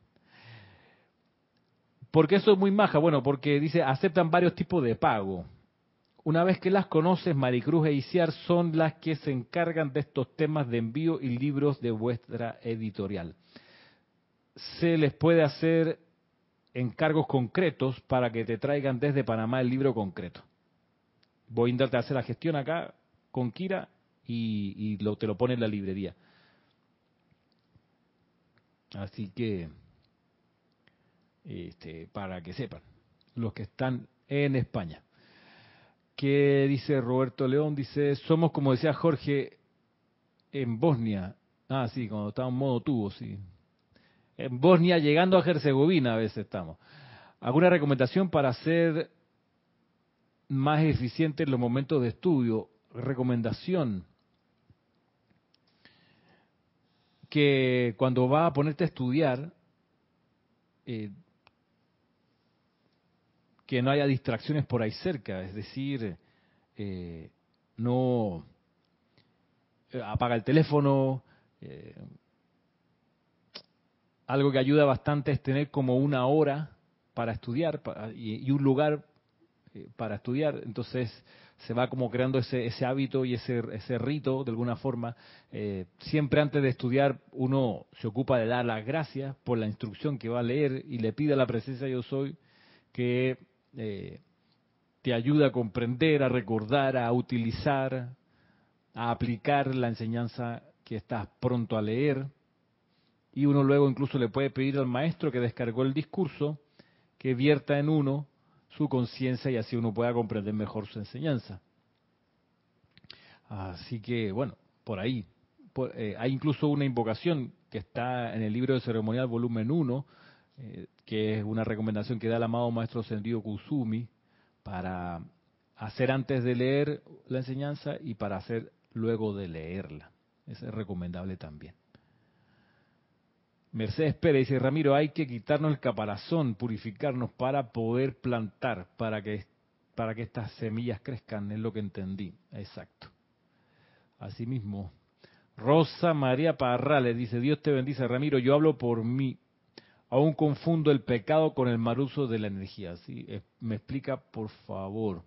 ¿Por qué son muy majas? Bueno, porque dice, aceptan varios tipos de pago. Una vez que las conoces, Maricruz e Isiar son las que se encargan de estos temas de envío y libros de vuestra editorial. Se les puede hacer encargos concretos para que te traigan desde Panamá el libro concreto. Voy a intentarte hacer la gestión acá con Kira y, te lo pone en la librería. Así que, este, para que sepan, los que están en España. ¿Qué dice Roberto León? Dice, somos como decía Jorge, en Bosnia. Ah, sí, cuando estaba en modo tubo, sí. En Bosnia, llegando a Herzegovina a veces estamos. ¿Alguna recomendación para ser más eficiente en los momentos de estudio? Recomendación. Que cuando va a ponerte a estudiar, eh, que no haya distracciones por ahí cerca, es decir, eh, no eh, apaga el teléfono, algo que ayuda bastante es tener como una hora para estudiar y, un lugar eh, para estudiar. Entonces se va como creando ese, ese hábito y ese, ese rito de alguna forma. Eh, siempre antes de estudiar uno se ocupa de dar las gracias por la instrucción que va a leer y le pide a la presencia yo soy que eh, te ayude a comprender, a recordar, a utilizar, a aplicar la enseñanza que estás pronto a leer y uno luego incluso le puede pedir al maestro que descargó el discurso que vierta en uno su conciencia y así uno pueda comprender mejor su enseñanza. Así que, bueno, por ahí. Eh, hay incluso una invocación que está en el libro de ceremonial volumen 1, eh, que es una recomendación que da el amado maestro Sendio Kusumi para hacer antes de leer la enseñanza y para hacer luego de leerla. Es recomendable también. Mercedes Pérez dice, Ramiro, hay que quitarnos el caparazón, purificarnos para poder plantar, para que, para que estas semillas crezcan, es lo que entendí. Exacto. Asimismo, Rosa María Parrales dice, Dios te bendice, Ramiro, yo hablo por mí. Aún confundo el pecado con el mal uso de la energía. ¿sí? Me explica, por favor.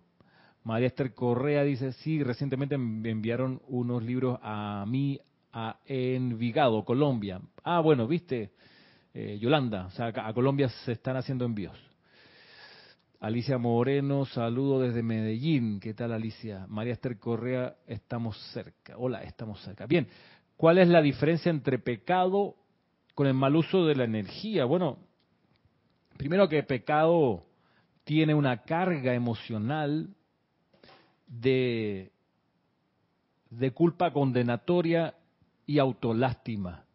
María Esther Correa dice, sí, recientemente me enviaron unos libros a mí a Envigado, Colombia. Ah, bueno, viste, eh, Yolanda, o sea, a Colombia se están haciendo envíos. Alicia Moreno, saludo desde Medellín. ¿Qué tal, Alicia? María Esther Correa, estamos cerca. Hola, estamos cerca. Bien, ¿cuál es la diferencia entre pecado con el mal uso de la energía? Bueno, primero que pecado tiene una carga emocional de, de culpa condenatoria y autolástima.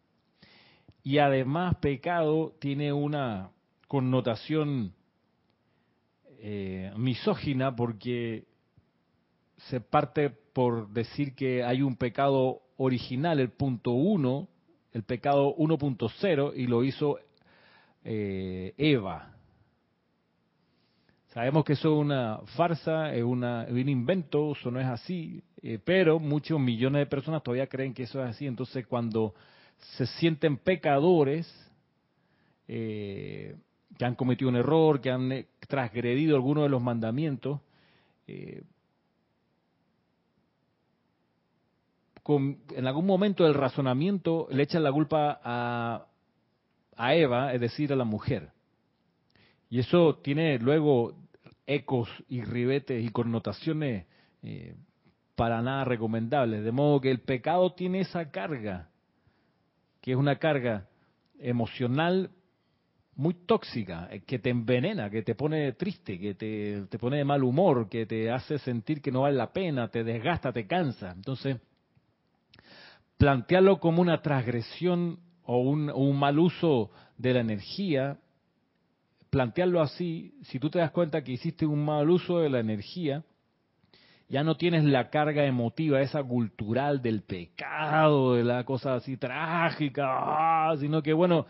Y además pecado tiene una connotación eh, misógina porque se parte por decir que hay un pecado original, el punto uno, el pecado 1.0, y lo hizo eh, Eva. Sabemos que eso es una farsa, es una, un invento, eso no es así, eh, pero muchos millones de personas todavía creen que eso es así. Entonces, cuando se sienten pecadores, eh, que han cometido un error, que han eh, transgredido alguno de los mandamientos, en algún momento del razonamiento le echan la culpa a Eva, es decir, a la mujer. Y eso tiene luego ecos y ribetes y connotaciones eh, para nada recomendables. De modo que el pecado tiene esa carga, que es una carga emocional muy tóxica, eh, que te envenena, que te pone triste, que te, te, pone de mal humor, que te hace sentir que no vale la pena, te desgasta, te cansa. Entonces, plantearlo como una transgresión o un, un mal uso de la energía plantearlo así, si tú te das cuenta que hiciste un mal uso de la energía, ya no tienes la carga emotiva, esa cultural del pecado, de la cosa así trágica, ah, sino que bueno,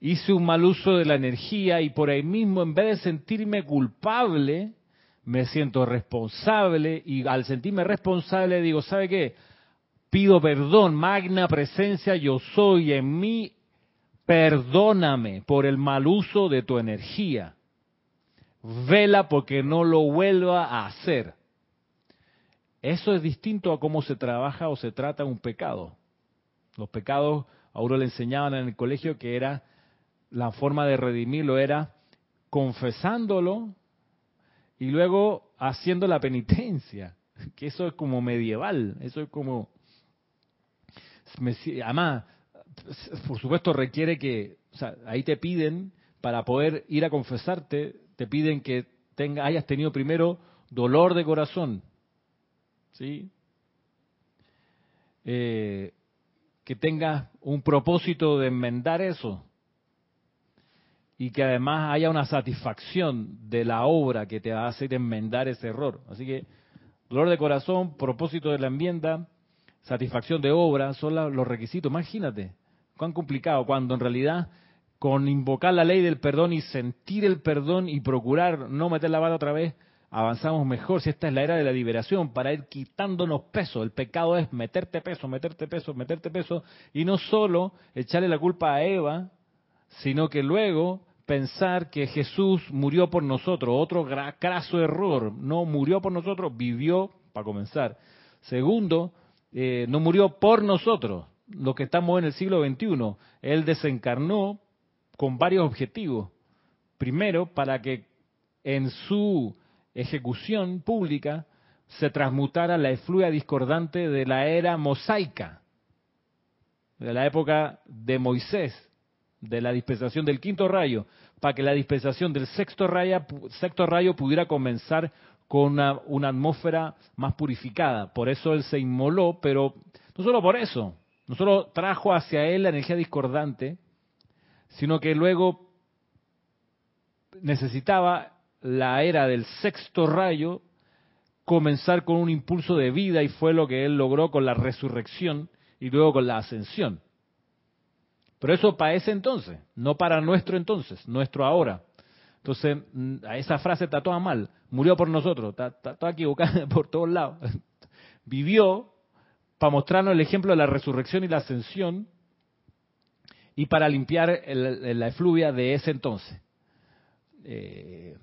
hice un mal uso de la energía y por ahí mismo, en vez de sentirme culpable, me siento responsable y al sentirme responsable digo, ¿sabe qué? Pido perdón, magna presencia yo soy en mí, Perdóname por el mal uso de tu energía. Vela porque no lo vuelva a hacer. Eso es distinto a cómo se trabaja o se trata un pecado. Los pecados, a uno le enseñaban en el colegio que era la forma de redimirlo era confesándolo y luego haciendo la penitencia, que eso es como medieval, eso es como además por supuesto requiere que, o sea, ahí te piden, para poder ir a confesarte, te piden que tenga, hayas tenido primero dolor de corazón, ¿sí? Eh, que tengas un propósito de enmendar eso y que además haya una satisfacción de la obra que te va a hacer enmendar ese error. Así que dolor de corazón, propósito de la enmienda, satisfacción de obra son los requisitos. Imagínate, cuán complicado, cuando en realidad con invocar la ley del perdón y sentir el perdón y procurar no meter la bala otra vez, avanzamos mejor. Si esta es la era de la liberación, para ir quitándonos peso. El pecado es meterte peso, meterte peso, meterte peso, y no solo echarle la culpa a Eva, sino que luego pensar que Jesús murió por nosotros. Otro craso error. No murió por nosotros, vivió, para comenzar. Segundo, eh, no murió por nosotros lo que estamos en el siglo XXI. Él desencarnó con varios objetivos. Primero, para que en su ejecución pública se transmutara la efluia discordante de la era mosaica, de la época de Moisés, de la dispensación del quinto rayo, para que la dispensación del sexto rayo, sexto rayo pudiera comenzar con una, una atmósfera más purificada. Por eso él se inmoló, pero no solo por eso, no solo trajo hacia él la energía discordante, sino que luego necesitaba la era del sexto rayo comenzar con un impulso de vida y fue lo que él logró con la resurrección y luego con la ascensión. Pero eso para ese entonces, no para nuestro entonces, nuestro ahora. Entonces, mm, esa frase está toda mal. Murió por nosotros, está, toda equivocada por todos lados. Vivió para mostrarnos el ejemplo de la resurrección y la ascensión y para limpiar la efluvia de ese entonces. Eh,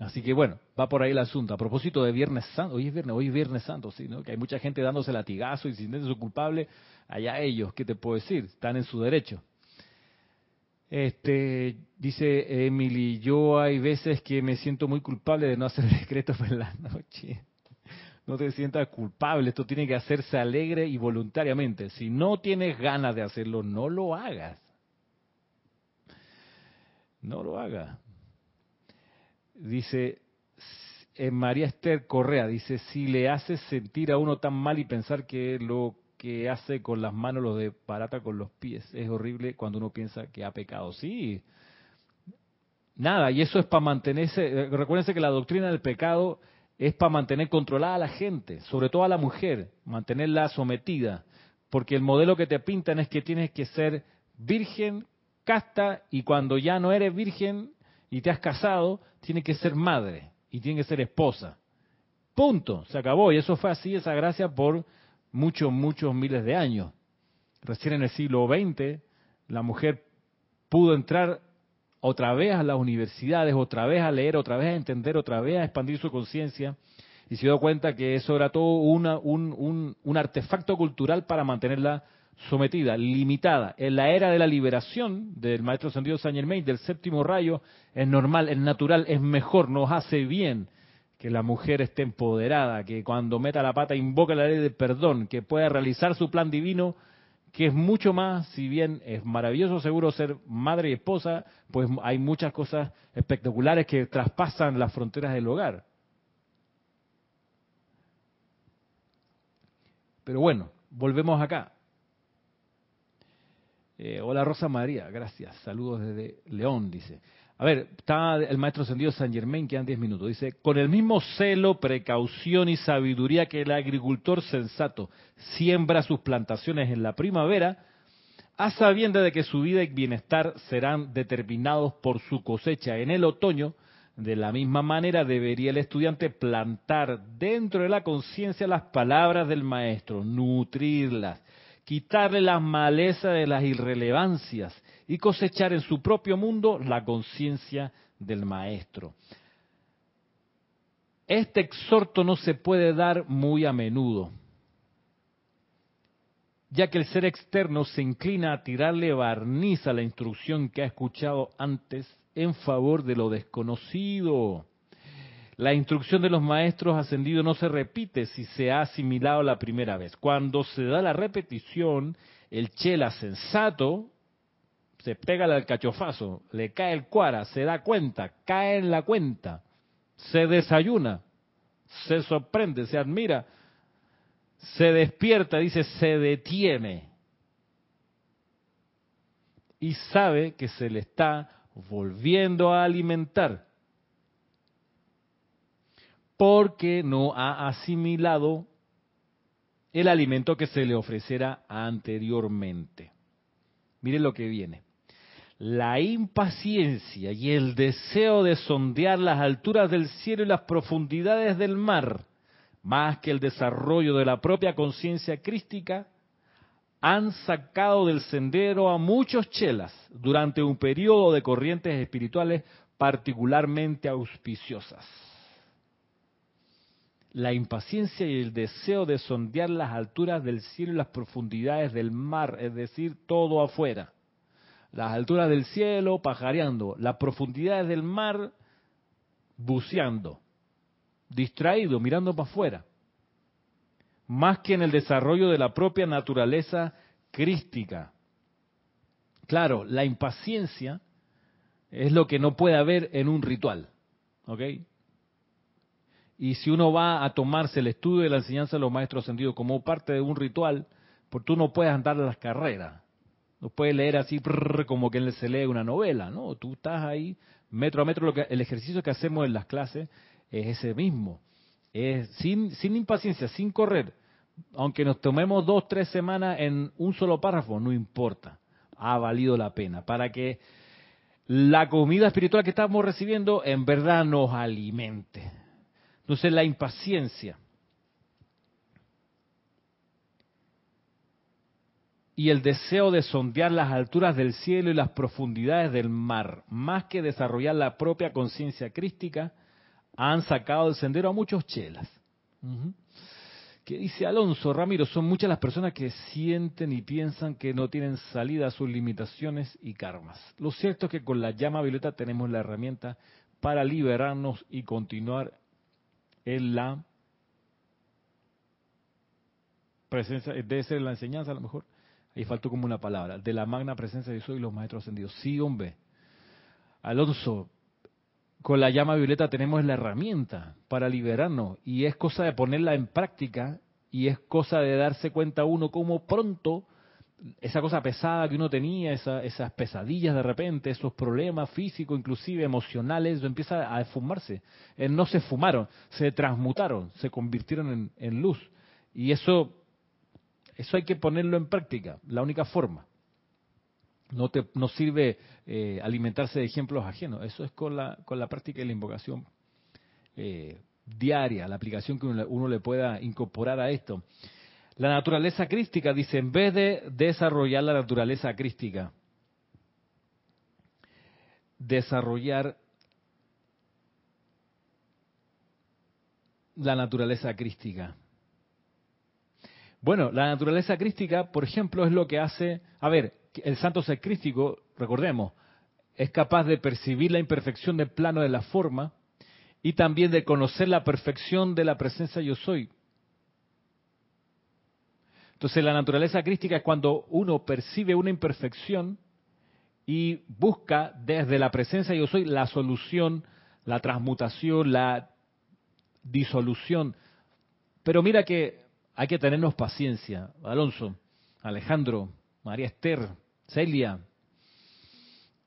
así que bueno, va por ahí el asunto. A propósito de Viernes Santo, hoy es Viernes, hoy es Viernes Santo, ¿sí? ¿no? que hay mucha gente dándose latigazo y sintiéndose culpable. Allá ellos, ¿qué te puedo decir? Están en su derecho. Este, dice Emily, yo hay veces que me siento muy culpable de no hacer decretos por la noche. No te sientas culpable, esto tiene que hacerse alegre y voluntariamente. Si no tienes ganas de hacerlo, no lo hagas. No lo hagas. Dice en María Esther Correa, dice, si le haces sentir a uno tan mal y pensar que lo que hace con las manos lo de barata con los pies es horrible cuando uno piensa que ha pecado. Sí, nada, y eso es para mantenerse, eh, recuérdense que la doctrina del pecado es para mantener controlada a la gente, sobre todo a la mujer, mantenerla sometida, porque el modelo que te pintan es que tienes que ser virgen, casta, y cuando ya no eres virgen, y te has casado, tiene que ser madre y tiene que ser esposa. Punto, se acabó. Y eso fue así, esa gracia, por muchos, muchos miles de años. Recién en el siglo XX, la mujer pudo entrar otra vez a las universidades, otra vez a leer, otra vez a entender, otra vez a expandir su conciencia, y se dio cuenta que eso era todo una, un, un, un artefacto cultural para mantenerla sometida, limitada. En la era de la liberación del maestro Ascendido Saint Germain, del séptimo rayo, es normal, es natural, es mejor, nos hace bien que la mujer esté empoderada, que cuando meta la pata invoque la ley de perdón, que pueda realizar su plan divino, que es mucho más, si bien es maravilloso seguro ser madre y esposa, pues hay muchas cosas espectaculares que traspasan las fronteras del hogar. Pero bueno, volvemos acá. Eh, hola Rosa María, gracias. Saludos desde León, dice. A ver, está el maestro ascendido San Germain, quedan 10 minutos. Dice, con el mismo celo, precaución y sabiduría que el agricultor sensato siembra sus plantaciones en la primavera, a sabienda de que su vida y bienestar serán determinados por su cosecha en el otoño, de la misma manera debería el estudiante plantar dentro de la conciencia las palabras del maestro, nutrirlas, quitarle las malezas de las irrelevancias y cosechar en su propio mundo la conciencia del maestro. Este exhorto no se puede dar muy a menudo, ya que el ser externo se inclina a tirarle barniz a la instrucción que ha escuchado antes en favor de lo desconocido. La instrucción de los maestros ascendidos no se repite si se ha asimilado la primera vez. Cuando se da la repetición, el chela sensato se pega al cachofazo, le cae el cuara, se da cuenta, cae en la cuenta, se desayuna, se sorprende, se admira, se despierta, dice, se detiene y sabe que se le está volviendo a alimentar porque no ha asimilado el alimento que se le ofreciera anteriormente. Miren lo que viene la impaciencia y el deseo de sondear las alturas del cielo y las profundidades del mar, más que el desarrollo de la propia conciencia crística, han sacado del sendero a muchos chelas durante un periodo de corrientes espirituales particularmente auspiciosas. La impaciencia y el deseo de sondear las alturas del cielo y las profundidades del mar, es decir, todo afuera las alturas del cielo pajareando, las profundidades del mar buceando, distraído, mirando para afuera, más que en el desarrollo de la propia naturaleza crística. Claro, la impaciencia es lo que no puede haber en un ritual, ¿ok? Y si uno va a tomarse el estudio de la enseñanza de los maestros ascendidos como parte de un ritual, pues tú no puedes andar a las carreras. No puede leer así como que se lee una novela, ¿no? Tú estás ahí metro a metro, el ejercicio que hacemos en las clases es ese mismo. Es sin, sin impaciencia, sin correr. Aunque nos tomemos dos, tres semanas en un solo párrafo, no importa. Ha valido la pena. Para que la comida espiritual que estamos recibiendo en verdad nos alimente. Entonces la impaciencia y el deseo de sondear las alturas del cielo y las profundidades del mar, más que desarrollar la propia conciencia crística, han sacado del sendero a muchos chelas. Que dice Alonso Ramiro, son muchas las personas que sienten y piensan que no tienen salida a sus limitaciones y karmas. Lo cierto es que con la llama violeta tenemos la herramienta para liberarnos y continuar en la presencia, debe ser la enseñanza a lo mejor, Ahí faltó como una palabra. De la magna presencia de Dios y los maestros ascendidos. Sí, hombre. Alonso, con la llama violeta tenemos la herramienta para liberarnos y es cosa de ponerla en práctica y es cosa de darse cuenta uno cómo pronto esa cosa pesada que uno tenía, esas pesadillas de repente, esos problemas físicos, inclusive emocionales, empieza a esfumarse. Eh, no se fumaron, se transmutaron, se convirtieron en, en luz. Y eso eso hay que ponerlo en práctica, la única forma. No, te, no sirve eh, alimentarse de ejemplos ajenos, eso es con la, con la práctica y la invocación eh, diaria, la aplicación que uno, le pueda incorporar a esto. La naturaleza crística, dice, en vez de desarrollar la naturaleza crística, desarrollar la naturaleza crística. Bueno, la naturaleza crística, por ejemplo, es lo que hace, a ver, el santo ser crístico, recordemos, es capaz de percibir la imperfección del plano de la forma y también de conocer la perfección de la presencia yo soy. Entonces la naturaleza crística es cuando uno percibe una imperfección y busca desde la presencia yo soy la solución, la transmutación, la disolución. Pero mira que hay que tenernos paciencia. Alonso, Alejandro, María Esther, Celia,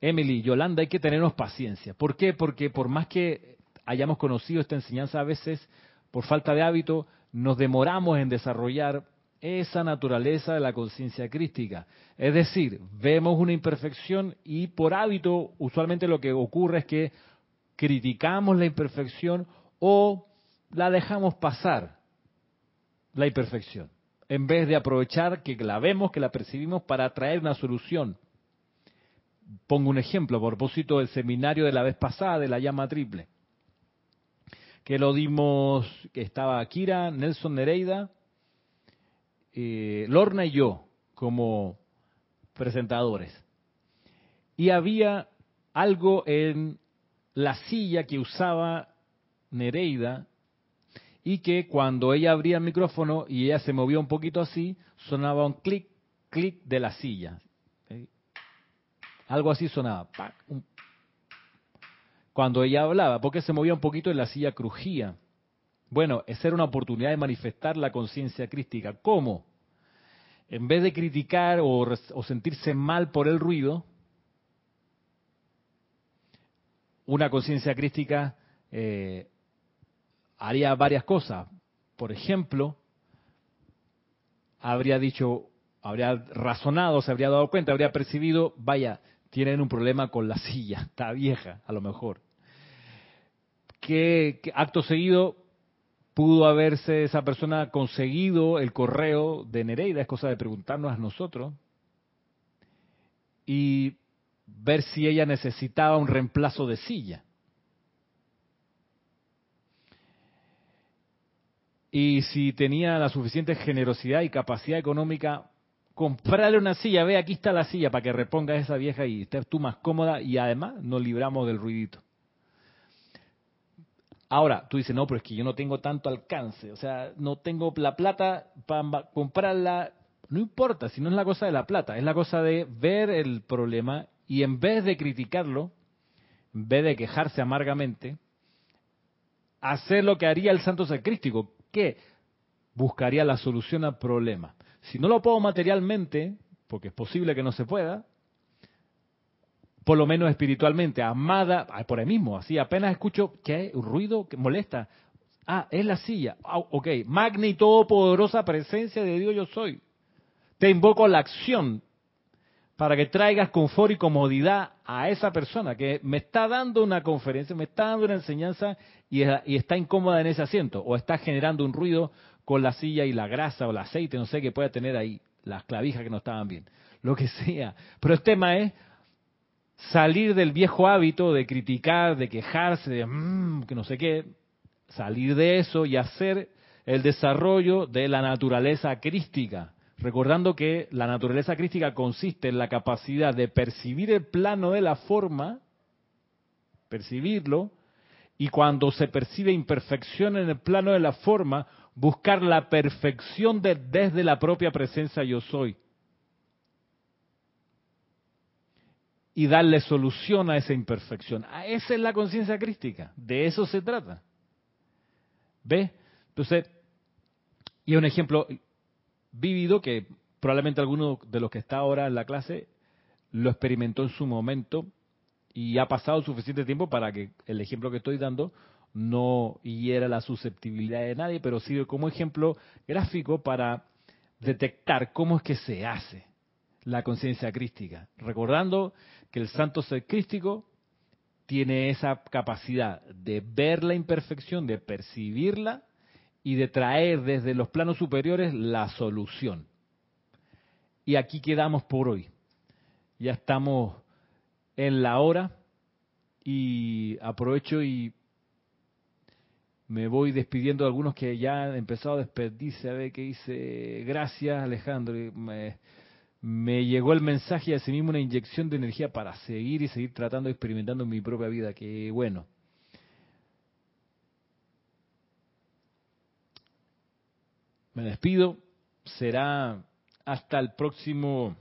Emily, Yolanda, hay que tenernos paciencia. ¿Por qué? Porque por más que hayamos conocido esta enseñanza, a veces, por falta de hábito, nos demoramos en desarrollar esa naturaleza de la conciencia crística. Es decir, vemos una imperfección y por hábito usualmente lo que ocurre es que criticamos la imperfección o la dejamos pasar la imperfección, en vez de aprovechar que la vemos, que la percibimos para traer una solución. Pongo un ejemplo a propósito del seminario de la vez pasada de la llama triple, que lo dimos, que estaba Akira, Nelson Nereida, eh, Lorna y yo como presentadores. Y había algo en la silla que usaba Nereida y que cuando ella abría el micrófono y ella se movía un poquito así, sonaba un clic, clic de la silla. Algo así sonaba. Cuando ella hablaba, porque se movía un poquito y la silla crujía. Bueno, esa era una oportunidad de manifestar la conciencia crística. ¿Cómo? En vez de criticar o, sentirse mal por el ruido, una conciencia crística eh, haría varias cosas. Por ejemplo, habría dicho, habría razonado, se habría dado cuenta, habría percibido, vaya, tienen un problema con la silla, está vieja, a lo mejor. ¿Qué, acto seguido pudo haberse esa persona conseguido el correo de Nereida? Es cosa de preguntarnos a nosotros. Y ver si ella necesitaba un reemplazo de silla. Y si tenía la suficiente generosidad y capacidad económica, comprarle una silla, ve, aquí está la silla para que reponga esa vieja y estés tú más cómoda y además nos libramos del ruidito. Ahora, tú dices, no, pero es que yo no tengo tanto alcance, o sea, no tengo la plata para comprarla. No importa, si no es la cosa de la plata, es la cosa de ver el problema y en vez de criticarlo, en vez de quejarse amargamente, hacer lo que haría el santo sacrístico, ¿qué? Buscaría la solución al problema. Si no lo puedo materialmente, porque es posible que no se pueda, por lo menos espiritualmente, amada, por ahí mismo, así apenas escucho que hay un ruido que molesta. Ah, es la silla. Ah, ok, magna y todopoderosa presencia de Dios yo soy. Te invoco a la acción para que traigas confort y comodidad a esa persona que me está dando una conferencia, me está dando una enseñanza y, está incómoda en ese asiento o está generando un ruido con la silla y la grasa o el aceite, no sé qué pueda tener ahí, las clavijas que no estaban bien, lo que sea. Pero el tema es salir del viejo hábito de criticar, de quejarse, de mmm, que no sé qué, salir de eso y hacer el desarrollo de la naturaleza crística recordando que la naturaleza crística consiste en la capacidad de percibir el plano de la forma, percibirlo, y cuando se percibe imperfección en el plano de la forma, buscar la perfección desde la propia presencia yo soy. Y darle solución a esa imperfección. Ah, esa es la conciencia crística. De eso se trata. ¿Ve? Entonces, y un ejemplo, vivido que probablemente alguno de los que está ahora en la clase lo experimentó en su momento y ha pasado suficiente tiempo para que el ejemplo que estoy dando no hiera la susceptibilidad de nadie, pero sirve como ejemplo gráfico para detectar cómo es que se hace la conciencia crística, recordando que el santo ser crístico tiene esa capacidad de ver la imperfección, de percibirla y de traer desde los planos superiores la solución. Y aquí quedamos por hoy. Ya estamos en la hora y aprovecho y me voy despidiendo de algunos que ya han empezado a despedirse. A ver qué dice. Gracias, Alejandro. Me, me llegó el mensaje y asimismo una inyección de energía para seguir y seguir tratando experimentando mi propia vida. Que bueno. Me despido. Será hasta el próximo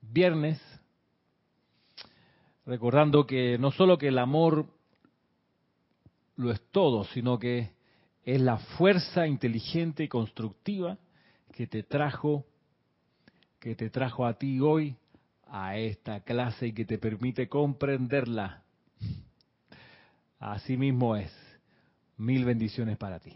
viernes. Recordando que no solo que el amor lo es todo, sino que es la fuerza inteligente y constructiva que te trajo que te trajo a ti hoy a esta clase y que te permite comprenderla. Así mismo es. Mil bendiciones para ti.